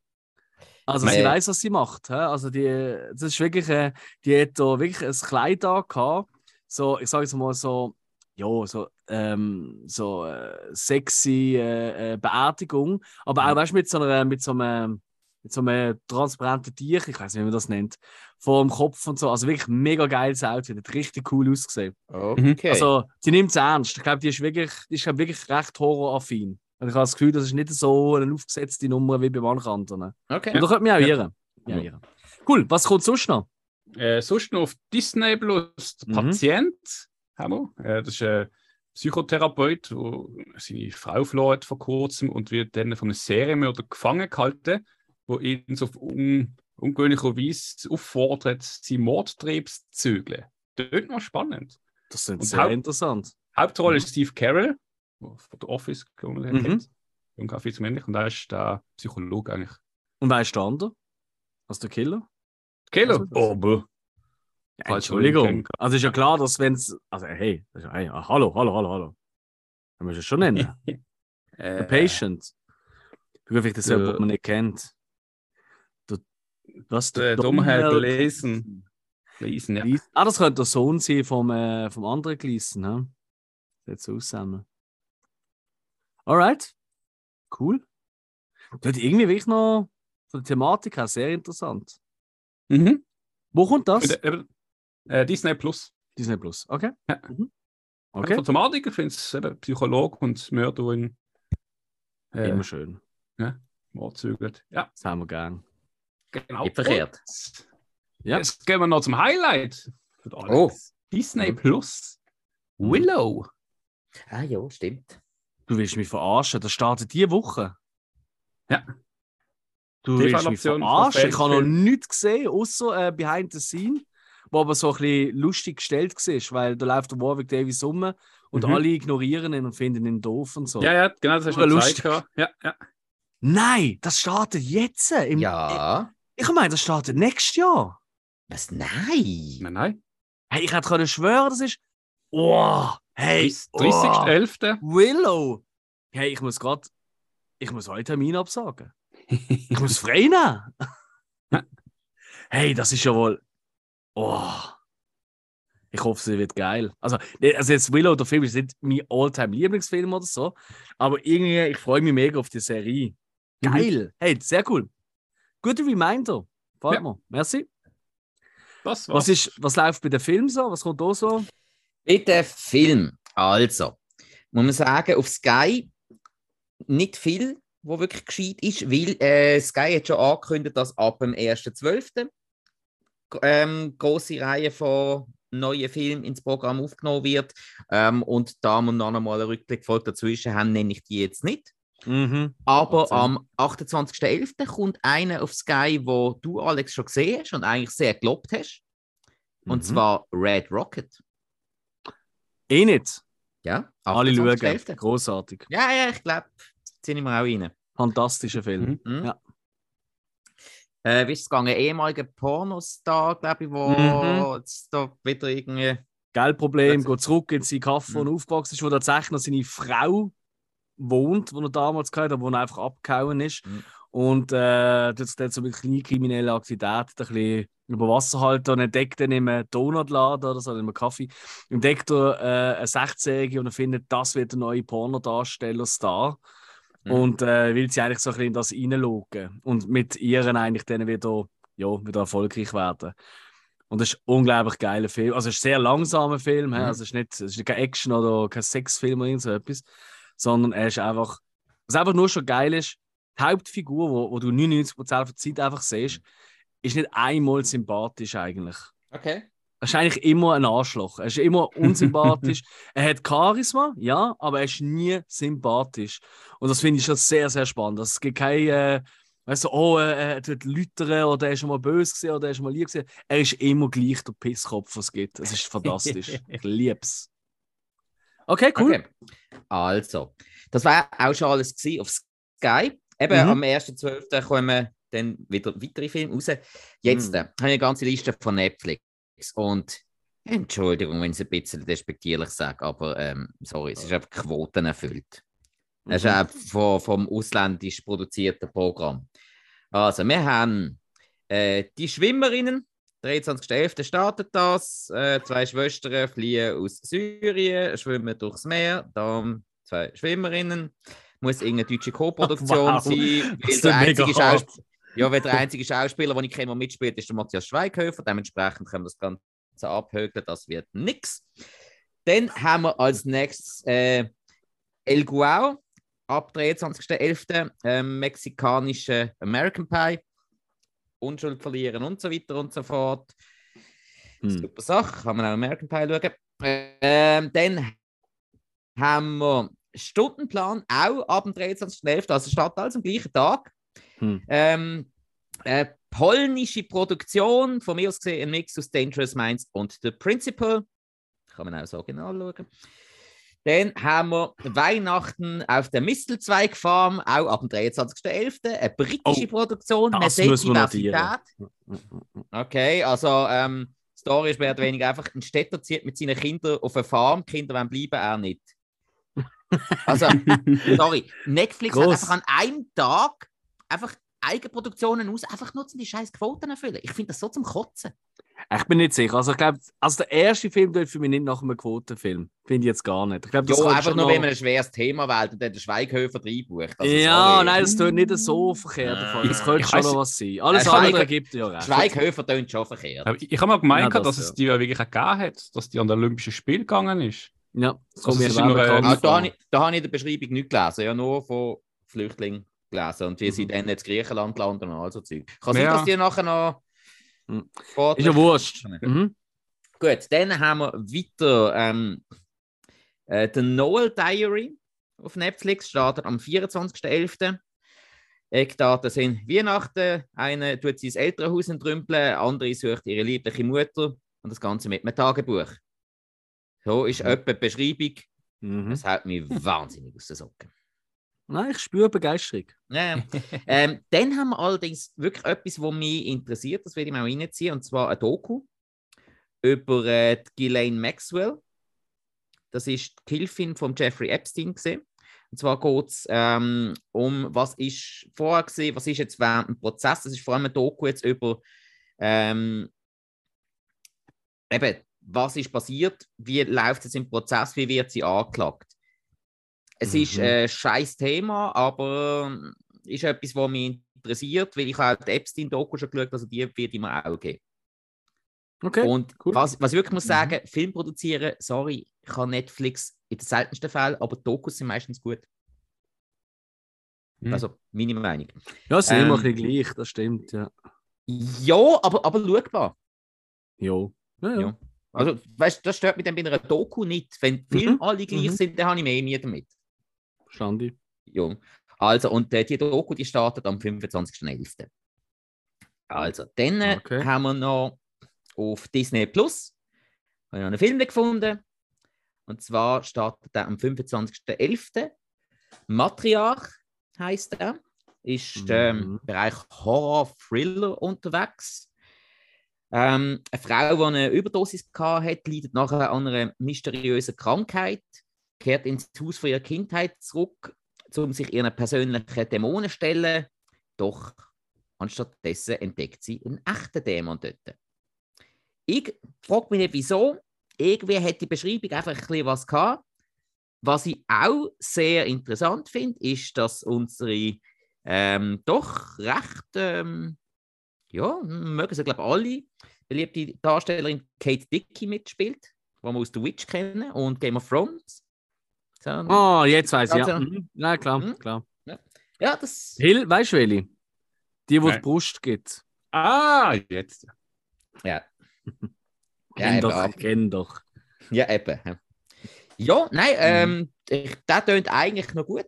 Also sie Nee. weiß, was sie macht. hä? Also die, das ist wirklich, äh, die hat da wirklich ein Kleid da gehabt. So, ich sage jetzt mal so, ja, so, ähm, so äh, sexy äh, äh, Beerdigung, aber auch, weißt du, mit so einer, mit so einem, mit so einem transparenten Tier, ich weiß nicht, wie man das nennt, vor dem Kopf und so. Also wirklich mega geiles Outfit, hat richtig cool ausgesehen. Okay. Also, sie nimmt es ernst. Ich glaube, die ist wirklich, die ist glaub, wirklich recht horroraffin. Und ich habe das Gefühl, das ist nicht so eine aufgesetzte Nummer wie bei manchen anderen. okay. Und da könnte mich auch Ja. irren. Ja, irren. Cool, was kommt sonst noch? Äh, sonst noch auf Disney Plus, der Mhm. Patient haben wir. Äh, das ist ein Psychotherapeut, der seine Frau verloren hat vor kurzem und wird dann von einem Serienmörder gefangen gehalten, wo ihn so auf un ungewöhnliche Weise auffordert, seinen Mordtrieb zu zügeln. Das ist noch spannend. Das sind Und sehr Haupt- interessant. Hauptrolle Mhm. ist Steve Carell, der von The Office den man Mhm. kennt. Jung Kaffee zum Männlich. Und er ist der Psychologe eigentlich. Und wer ist der andere? Was der Killer? Killer? Also Oh. Ja, Falls du ihn Entschuldigung. Also ist ja klar, dass wenn es. Also hey, ist, hey, hallo, hallo, hallo, hallo. Dann müssen wir es schon nennen. [LAUGHS] Äh, Der Patient. Begriff das der- jemand, man nicht kennt. Der, was? Der Dummherr Gleason. Lesen, ja. Gleason. Ah, das könnte der Sohn sein vom, äh, vom anderen Gleason. He? Sieht so aus zusammen. Alright. Cool. Das irgendwie wirklich noch von der Thematik her sehr interessant. Mhm. Wo kommt das? Äh, äh, Disney Plus. Disney Plus. Okay. Ja. Mhm. Okay. Okay. Von Thematik, ich finde es eben Psychologe und Mörder in äh, Immer schön. Mord zügelt. Ja. Das haben wir gern. Genau. Nicht verkehrt. Ja. Jetzt gehen wir noch zum Highlight. Oh. Disney Plus. Willow. Ah ja, stimmt. Du willst mich verarschen. Das startet diese Woche. Ja. Du willst mich verarschen. Ich habe noch nichts gesehen, außer äh, Behind the Scene, wo aber so ein bisschen lustig gestellt war, weil da läuft der Warwick Davis rum und Mhm. alle ignorieren ihn und finden ihn doof und so. Ja, ja, genau, das Pure schon Lust. gezeigt. Ja, ja. Nein, das startet jetzt. Im, Ja. Ich meine, das startet nächstes Jahr. Was? Nein. Nein, nein. Hey, ich hätte können schwören, das ist. Oh, hey. 30.11. Oh, Willow. Hey, ich muss gerade. Ich muss heute Termin absagen. Ich muss [LAUGHS] frei nehmen. hey, das ist ja wohl. Oh. Ich hoffe, sie wird geil. Also, ne, also jetzt Willow, der Film ist nicht mein all-time Lieblingsfilm oder so. Aber irgendwie, ich freue mich mega auf die Serie. Geil. Hey, sehr cool. Guter Reminder. Gefällt Ja. mir. Merci. Das Was, war's. ist, was läuft bei den Filmen so? Was kommt da so? Bitte Film. Also, muss man sagen, auf Sky nicht viel, wo wirklich gescheit ist, weil äh, Sky hat schon angekündigt, dass ab dem 1.12. Ähm, große Reihe von neuen Filmen ins Programm aufgenommen wird. Ähm, und da muss noch einmal ein Rückblick folgt dazwischen haben, nenne ich die jetzt nicht. Mhm. Aber am 28.11. kommt einer auf Sky, wo du, Alex, schon gesehen hast und eigentlich sehr gelobt hast. Und Mhm. zwar Red Rocket. Eh nicht. Ja, Alle schauen. 28.11.. Großartig. Ja, ja, ich glaube, ziehe ich mir auch rein. Fantastischer Film. Mhm. Mhm. Ja. Äh, wie ist es gegangen? Ehemaliger Pornostar, glaube ich, wo Mhm. jetzt da wieder irgendwie. Geldproblem, geht zurück in sein Kaffee, Mhm. er aufgewachsen ist, wo tatsächlich noch seine Frau wohnt, die er damals gehabt hat, wo er einfach abgehauen ist. Mhm. Und äh, das dann so mit kleinen kriminellen Aktivitäten ein bisschen über Wasser halten und entdeckt dann im Donutladen oder so, in einem Kaffee, entdeckt er äh, eine 16-Jährige und er findet, das wird der neue Pornodarsteller-Star. Mhm. Und äh, will sie eigentlich so ein bisschen in das reinschauen und mit ihren eigentlich dann wieder, ja, wieder erfolgreich werden. Und das ist ein unglaublich geiler Film. Also, es ist ein sehr langsamer Film. Mhm. Also, es ist nicht, es ist kein Action oder kein Sexfilm oder irgend so etwas, sondern er ist einfach, was einfach nur schon geil ist, die Hauptfigur, wo, wo du 99% der Zeit einfach siehst, ist nicht einmal sympathisch eigentlich. Okay. Er ist eigentlich immer ein Arschloch. Er ist immer unsympathisch. [LAUGHS] er hat Charisma, ja, aber er ist nie sympathisch. Und das finde ich schon sehr, sehr spannend. Also Es gibt keine, äh, weißt du, oh, äh, er tut lütern oder er ist schon mal böse gewesen, oder er ist mal lieb gewesen. Er ist immer gleich der Pisskopf, was es gibt. Es ist fantastisch. [LAUGHS] ich lieb's. Okay, cool. okay. Also, das war auch schon alles auf Sky. Eben Mhm. am 1.12. kommen dann wieder weitere Filme raus. Jetzt Mhm. äh, habe ich eine ganze Liste von Netflix. Und Entschuldigung, wenn ich es ein bisschen despektierlich sage, aber ähm, sorry, es ist einfach Quoten erfüllt. Es ist Mhm. auch vom, vom ausländisch produzierten Programm. Also, wir haben äh, die Schwimmerinnen. 23.11. startet das. Äh, zwei Schwestern fliehen aus Syrien, schwimmen durchs Meer. Dann zwei Schwimmerinnen. Muss irgendeine deutsche Co-Produktion [LAUGHS] Wow. sein. [LAUGHS] Weil der, einzige hart. Schaus- ja, weil der einzige Schauspieler, den ich kenne, der mitspielt, ist der Matthias Schweighöfer. Dementsprechend können wir das Ganze abhökeln. Das wird nix. Dann haben wir als nächstes äh, El Guao ab 23.11. Ähm, mexikanische American Pie. Unschuld verlieren und so weiter und so fort. Hm. Super Sache, kann man auch American Pie schauen. Ähm, dann haben wir Stundenplan auch ab dem 23.11., also statt alles am gleichen Tag. Hm. Ähm, äh, polnische Produktion, von mir aus gesehen ein Mix aus Dangerous Minds und The Principal. Kann man auch das Original schauen. Dann haben wir Weihnachten auf der Mistelzweigfarm, auch ab dem 23.11. Eine britische Oh, Produktion, das müssen wir Diversität. Okay, also ähm, Story ist mehr oder weniger einfach, ein Städter zieht mit seinen Kindern auf eine Farm, die Kinder wollen bleiben, er nicht. Also, [LAUGHS] sorry, Netflix Gross. hat einfach an einem Tag einfach Eigenproduktionen aus, einfach nur um die scheiß Quoten erfüllen. Ich finde das so zum Kotzen. Ich bin nicht sicher. Also, ich glaube, also der erste Film tut für mich nicht nach einem Quotenfilm. Finde ich jetzt gar nicht. Ich glaube, das könnte einfach nur, noch- wenn man ein schweres Thema wählt und dann den Schweighöfer reinbucht. Also, ja, sorry. nein, das tut nicht so verkehrt. Davon. Das Ich- könnte ich schon noch was sein. Alles habe andere nicht- gibt ja recht. Schweighöfer tönt schon verkehrt. Aber ich habe mal gemeint, Ja, das, dass es die ja wirklich auch gegeben hat, dass die an den Olympischen Spielen gegangen ist. Ja, das Also kommt mir es ist nur, äh, da habe ich, da habe ich in der Beschreibung nicht gelesen, ja, nur von Flüchtlingen. Gelesen und wie sie Mhm. dann jetzt Griechenland landen und all so Zeug. Kann sein, Ja. dass die nachher noch. Mhm. Ist ja wurscht. Mhm. Gut, dann haben wir weiter ähm, äh, The Noel Diary auf Netflix, startet am 24.11. Eckdaten sind Weihnachten, eine tut sein Elternhaus entrümpeln, andere sucht ihre liebliche Mutter und das Ganze mit einem Tagebuch. So ist Mhm. etwa die Beschreibung. Mhm. Das hält mich wahnsinnig aus den Socken. Nein, ich spüre Begeisterung. Ja, ja. [LAUGHS] ähm, dann haben wir allerdings wirklich etwas, was mich interessiert, das werde ich mal reinziehen, und zwar ein Doku über äh, Ghislaine Maxwell. Das ist die Gehilfin von Jeffrey Epstein. Gewesen. Und zwar geht es ähm, um, was ist vorher gewesen, was ist jetzt während dem Prozess. Das ist vor allem ein Doku jetzt über ähm, eben, was ist passiert, wie läuft es im Prozess, wie wird sie angeklagt. Es ist Mhm. ein scheiß Thema, aber ist etwas, was mich interessiert, weil ich habe auch die Epstein-Doku schon geschaut, also die wird immer auch geben. Okay. Und cool. was, was ich wirklich muss Mhm. sagen, Film produzieren, sorry, kann Netflix in den seltensten Fällen, aber Dokus sind meistens gut. Mhm. Also meine Meinung. ja, es immer ein ähm, bisschen gleich, das stimmt, ja. Ja, aber, aber schaubar. Jo. Ja, ja. Ja. Also, weißt das stört mich dann bei einer Doku nicht. Wenn die Filme Mhm, alle gleich mhm. sind, dann habe ich mehr Mühe damit. Verstanden. Ja. Also, und äh, die Doku, die startet am 25.11. Also, dann äh, Okay. haben wir noch auf Disney Plus habe ich noch einen Film gefunden. Und zwar startet er am 25.11. Matriarch heißt er. Ist ähm, Mhm. im Bereich Horror-Thriller unterwegs. Ähm, eine Frau, die eine Überdosis hat, leidet nachher an einer mysteriösen Krankheit, kehrt ins Haus von ihrer Kindheit zurück, um sich ihren persönlichen Dämonen zu stellen. Doch anstattdessen entdeckt sie einen echten Dämon dort. Ich frage mich nicht, wieso. Irgendwie hat die Beschreibung einfach ein was gehabt. Was ich auch sehr interessant finde, ist, dass unsere ähm, doch recht, ähm, ja, mögen sie, glaube ich, alle, beliebte Darstellerin Kate Dickey mitspielt, die wir aus The Witch kennen und Game of Thrones. So, Ah, jetzt weiß ich, ja. Mhm. Ja, klar, Mhm. klar. Ja, das. Hill, weißt du welche? Die, wo die Nein. Brust gibt. Ah, jetzt. Ja. [LAUGHS] Ja, doch, kenn doch. Ja, eben. ja. Ja, nein, ähm, ich- der tönt eigentlich noch gut.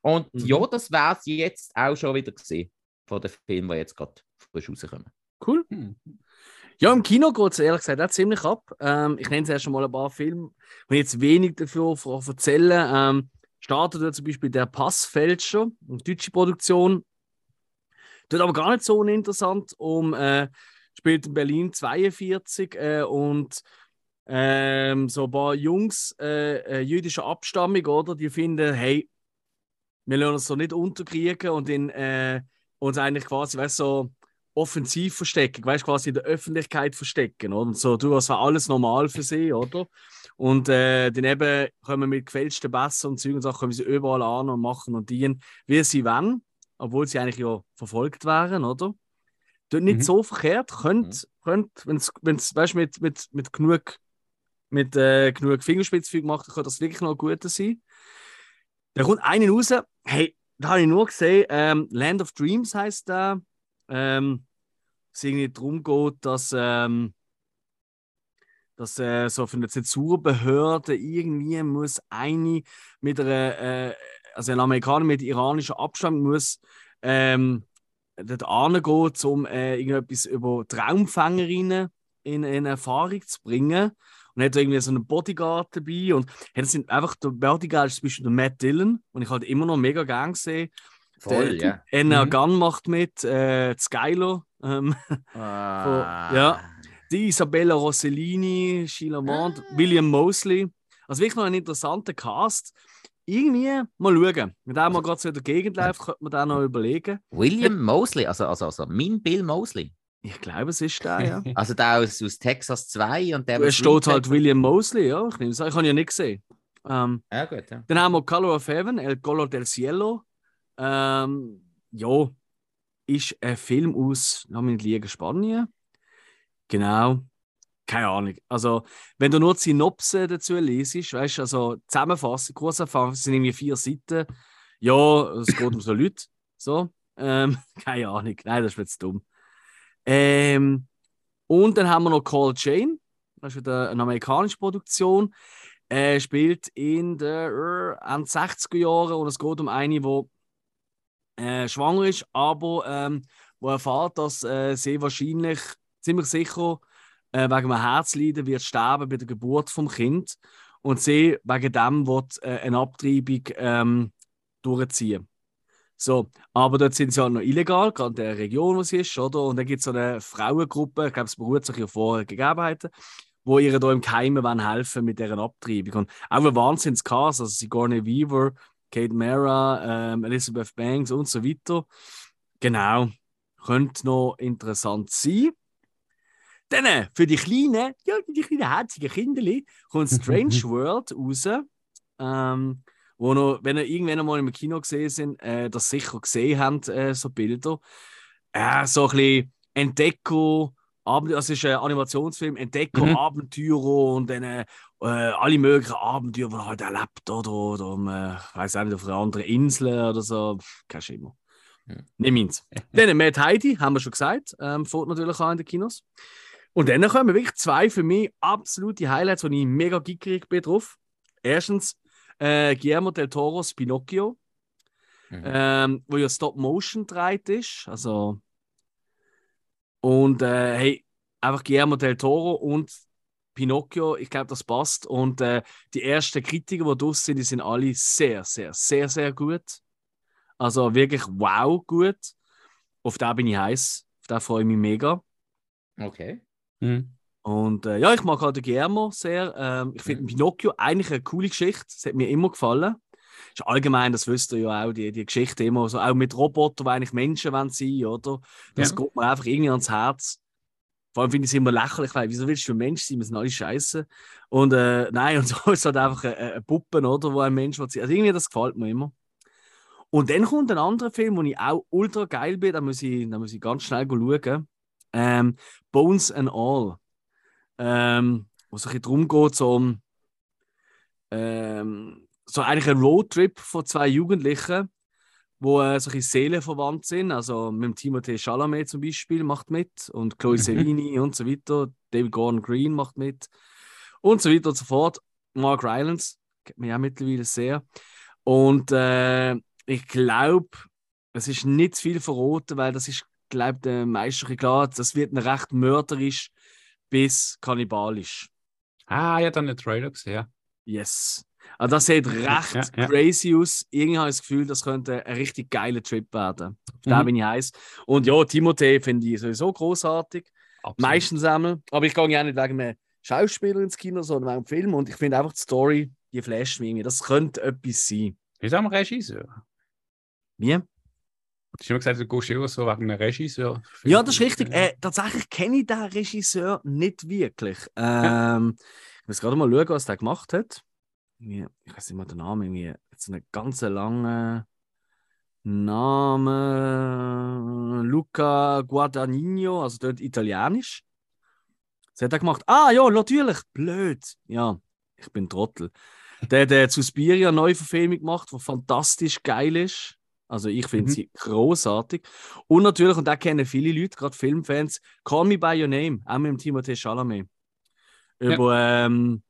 Und Mhm. ja, das wäre es jetzt auch schon wieder gesehen von den Filmen, die jetzt gerade frisch rauskommen. Cool. Ja, im Kino geht es ehrlich gesagt auch ziemlich ab. Ähm, ich nenne es erst mal ein paar Filme, die ich jetzt wenig dafür erzählen. Ähm, startet ja zum Beispiel der Passfälscher, eine deutsche Produktion. Dort aber gar nicht so uninteressant. Um, äh, spielt in Berlin 42 äh, und ähm, so ein paar Jungs äh, äh, jüdischer Abstammung, oder? Die finden, hey, wir lassen uns so nicht unterkriegen und in, äh, uns eigentlich quasi, weißt so offensiv verstecken, weißt du, quasi in der Öffentlichkeit verstecken, oder? Und so, du, das war alles normal für sie, oder? Und äh, dann eben können wir mit gefälschten Pässen und Zeugen und Sachen sie überall an und machen und dienen, wie sie wollen, obwohl sie eigentlich ja verfolgt wären, oder? Dort nicht Mhm. so verkehrt, könnt, könnt wenn es, weißt du, mit, mit, mit genug, mit, äh, genug Fingerspitzfüge macht, kann das wirklich noch guter sein. Da kommt einen raus, hey, da habe ich nur gesehen, ähm, Land of Dreams heißt der. Ähm, es irgendwie darum geht, dass, ähm, dass äh, so von der Zensurbehörde irgendwie muss eine mit einer, äh, also ein Amerikaner mit iranischer Abstammung muss ähm, dort angehen, um äh, irgendetwas über Traumfängerinnen in, in Erfahrung zu bringen. Und hat irgendwie so einen Bodyguard dabei. Und hey, das sind einfach, der Bodyguard ist zum Beispiel der Matt Dillon. Und ich halt immer noch mega gern gesehen. Voll, der, ja. Enna Mhm. Gunn macht mit, äh, Skyler. Ähm, [LAUGHS] Ah. ja. die Isabella Rossellini, Sheila Mond, Ah. William Mosley. Also wirklich noch ein interessanter Cast. Irgendwie mal schauen. Wenn der mal gerade so in der Gegend läuft, könnte man da noch überlegen. William Mosley, also, also, also mein Bill Mosley. Ich glaube, es ist der, ja. [LAUGHS] Also der aus, aus Texas 2 und der. Es steht halt William Mosley, ja. Ich, nehme es ich habe ihn ja nicht gesehen. Ähm, Ja, gut, ja. dann haben wir Color of Heaven, El Color del Cielo. Ähm, ja, ist ein Film aus, mich nicht liegen, Spanien. Genau. Keine Ahnung. Also, wenn du nur die Synopse dazu liest, weißt du, also Zusammenfassung, Kurserfahrung, sind irgendwie vier Seiten. Ja, es geht um so Leute. So. Ähm, [LAUGHS] keine Ahnung. Nein, das ist jetzt dumm. Ähm, und dann haben wir noch Call Jane. Das ist wieder eine amerikanische Produktion. Er spielt in den äh, 60er Jahren und es geht um eine, die äh, schwanger ist, aber ähm, wo erfahrt, dass äh, sie wahrscheinlich ziemlich sicher äh, wegen einem Herzleiden wird sterben bei der Geburt vom Kind und sie wegen dem wird äh, eine Abtreibung ähm, durchziehen. So, aber dort sind sie halt noch illegal, gerade in der Region, wo sie ist, oder? Und dann gibt es so eine Frauengruppe, ich glaube, es beruht sich auf vorherigen Gegebenheiten, wo ihr da im Geheimen helfen mit deren Abtreibung. Und auch ein Wahnsinnscast, also Sigourney Weaver, Kate Mara, ähm, Elizabeth Banks und so weiter. Genau, könnte noch interessant sein. Dann äh, für die kleinen, ja, die kleinen herzigen Kinderli kommt Strange [LAUGHS] World raus. Ähm, wo noch, wenn ihr irgendwann mal im Kino gesehen sind, äh, das sicher gesehen habt, äh, so Bilder. Äh, so ein bisschen Entdeckung, das ist ein Animationsfilm, Entdeckung, mhm. Abenteuer und dann äh, alle möglichen Abenteuer, die er halt erlebt, oder, oder um, äh, weiß nicht, auf einer anderen Insel oder so, kein Schimmer. Mhm. Nicht meins. [LAUGHS] dann Mad Heidi, haben wir schon gesagt, ähm, fährt natürlich auch in den Kinos. Und dann kommen wirklich zwei für mich absolute Highlights, wo ich mega gickerig bin drauf. Erstens äh, Guillermo del Toros Pinocchio, mhm. ähm, wo ja Stop-Motion dreht ist. Also, und äh, hey, einfach Guillermo del Toro und Pinocchio, ich glaube, das passt. Und äh, die ersten Kritiker, die draus sind, die sind alle sehr, sehr, sehr, sehr gut. Also wirklich wow gut. Auf da bin ich heiß. Auf da freue ich mich mega. Okay. Mhm. Und äh, ja, ich mag halt den Guillermo sehr. Ähm, ich finde mhm. Pinocchio eigentlich eine coole Geschichte. Das hat mir immer gefallen. Ist allgemein, das wisst ihr ja auch, die, die Geschichte immer so, auch mit Robotern, die eigentlich Menschen sein wollen, oder? Das ja. geht mir einfach irgendwie ans Herz. Vor allem finde ich es immer lächerlich, weil wieso willst du ein Mensch sein? Wir sind alle scheiße. Und äh, [LAUGHS] nein, und [LAUGHS] so ist halt einfach eine, eine Puppe, oder? Wo ein Mensch will sein. Also irgendwie, das gefällt mir immer. Und dann kommt ein anderer Film, wo ich auch ultra geil bin, da muss ich, da muss ich ganz schnell schauen. Ähm, Bones and All ähm, wo es ein darum geht, so, ähm, so eigentlich ein Roadtrip von zwei Jugendlichen, wo äh, solche Seelenverwandt sind. Also mit dem Timothée Chalamet zum Beispiel macht mit und Chloe mhm. Sevigny und so weiter. David Gordon Green macht mit und so weiter und so fort. Mark Rylance kennt mich auch mittlerweile sehr. Und äh, ich glaube, es ist nicht zu viel verraten, weil das ist, glaube ich, der meisten klar, das wird ein recht mörderisch bis kannibalisch. Ah, ja, dann den Trailer gesehen. Yes. Also das sieht recht ja, ja. crazy aus. Irgendwie habe ich das Gefühl, das könnte ein richtig geiler Trip werden. Auf mhm. bin ich heiß. Und ja, Timothée finde ich sowieso großartig. Meistens einmal. Aber ich gehe ja nicht wegen einem Schauspieler ins Kino, sondern wegen einem Film. Und ich finde einfach die Story, die flasht mich irgendwie. Das könnte etwas sein. Wie ist am Regisseur? Wie? Du hast immer gesagt, du gehst immer so wegen einem Regisseur. Ja, das ist richtig. Äh, tatsächlich kenne ich den Regisseur nicht wirklich. Ähm, ich muss gerade mal schauen, was der gemacht hat. Ich weiß nicht mal den Namen. Irgendwie jetzt einen ganz langen Namen. Luca Guadagnino, also dort italienisch. Was hat er gemacht? Ah, ja, natürlich. Blöd. Ja, ich bin Trottel. Der hat äh, Suspiria Neuverfilmung gemacht, die fantastisch geil ist. Also ich finde mhm. sie großartig. Und natürlich, und da kennen viele Leute, gerade Filmfans, Call Me By Your Name, auch mit dem Timothée Chalamet. Über ja. ähm,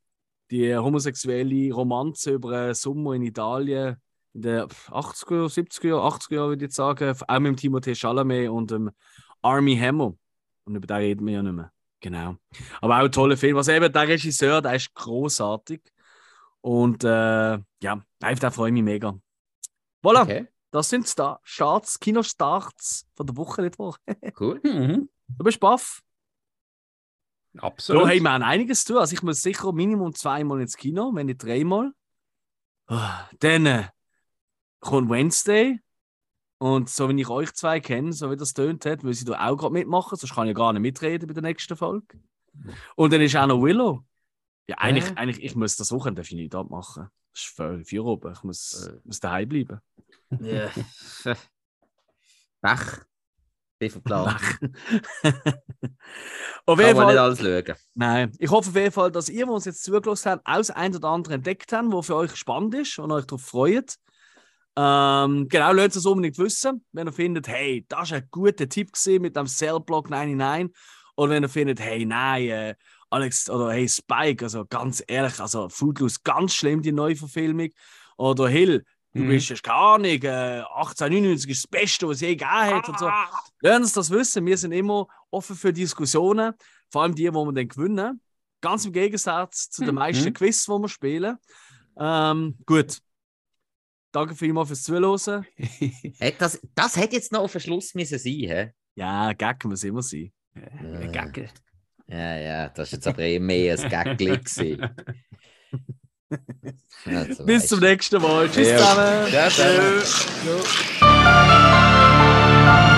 die homosexuelle Romanze über einen Sommer in Italien in den 80er, 70er, 80er Jahren, würde ich sagen. Auch mit dem Timothée Chalamet und dem Army Hammer. Und über den reden wir ja nicht mehr. Genau. Aber auch ein toller Film. Also eben der Regisseur, der ist großartig. Und äh, ja, da freue ich mich mega. Voilà. Okay. Das sind Star Starts, Kinostarts von der Woche, nicht wahr? [LAUGHS] cool. Mhm. Du bist baff. Absolut. Ja, hey, wir haben einiges zu tun. Also ich muss sicher Minimum zweimal ins Kino, wenn nicht dreimal. Ah, dann äh, kommt Wednesday. Und so wie ich euch zwei kenne, so wie das tönt hat, muss ich da auch gerade mitmachen, sonst kann ich gar nicht mitreden bei der nächsten Folge. Und dann ist auch noch Willow. Ja, eigentlich, äh. eigentlich ich muss das Wochenende nicht abmachen. Das ist voll für oben. Ich muss, äh. muss daheim bleiben. Ja. [LAUGHS] Pech. Bin verplant. [LAUGHS] auf jeden Fall, nicht alles schauen. Nein. Ich hoffe auf jeden Fall, dass ihr, die uns jetzt zugelassen habt, auch ein oder andere entdeckt habt, was für euch spannend ist und euch darauf freut. Ähm, genau, lasst es unbedingt wissen, wenn ihr findet, hey, das war ein guter Tipp gewesen mit dem Cellblock 99. Oder wenn ihr findet, hey, nein, äh, Alex, oder hey, Spike, also ganz ehrlich, also Footloose, ganz schlimm, die Neuverfilmung. Oder Hill, du Mhm. bist, hast keine Ahnung, äh, 1899 ist das Beste, was es je gegeben hat. Und so. Lasst uns das wissen, wir sind immer offen für Diskussionen, vor allem die, wo wir dann gewinnen. Ganz im Gegensatz zu den Mhm. meisten Quiz, die wir spielen. Ähm, gut. Danke vielmals fürs Zuhören. [LAUGHS] Das, das hätte jetzt noch auf den Schluss müssen sein, hä? Ja, Gag muss immer sein. Äh. Gagel. Ja, ja, das ist jetzt aber eh mehr ein. Also, [LAUGHS] Bis weisst zum nächsten Mal. Tschüss Ja. zusammen. Ciao. Tschö. Ja.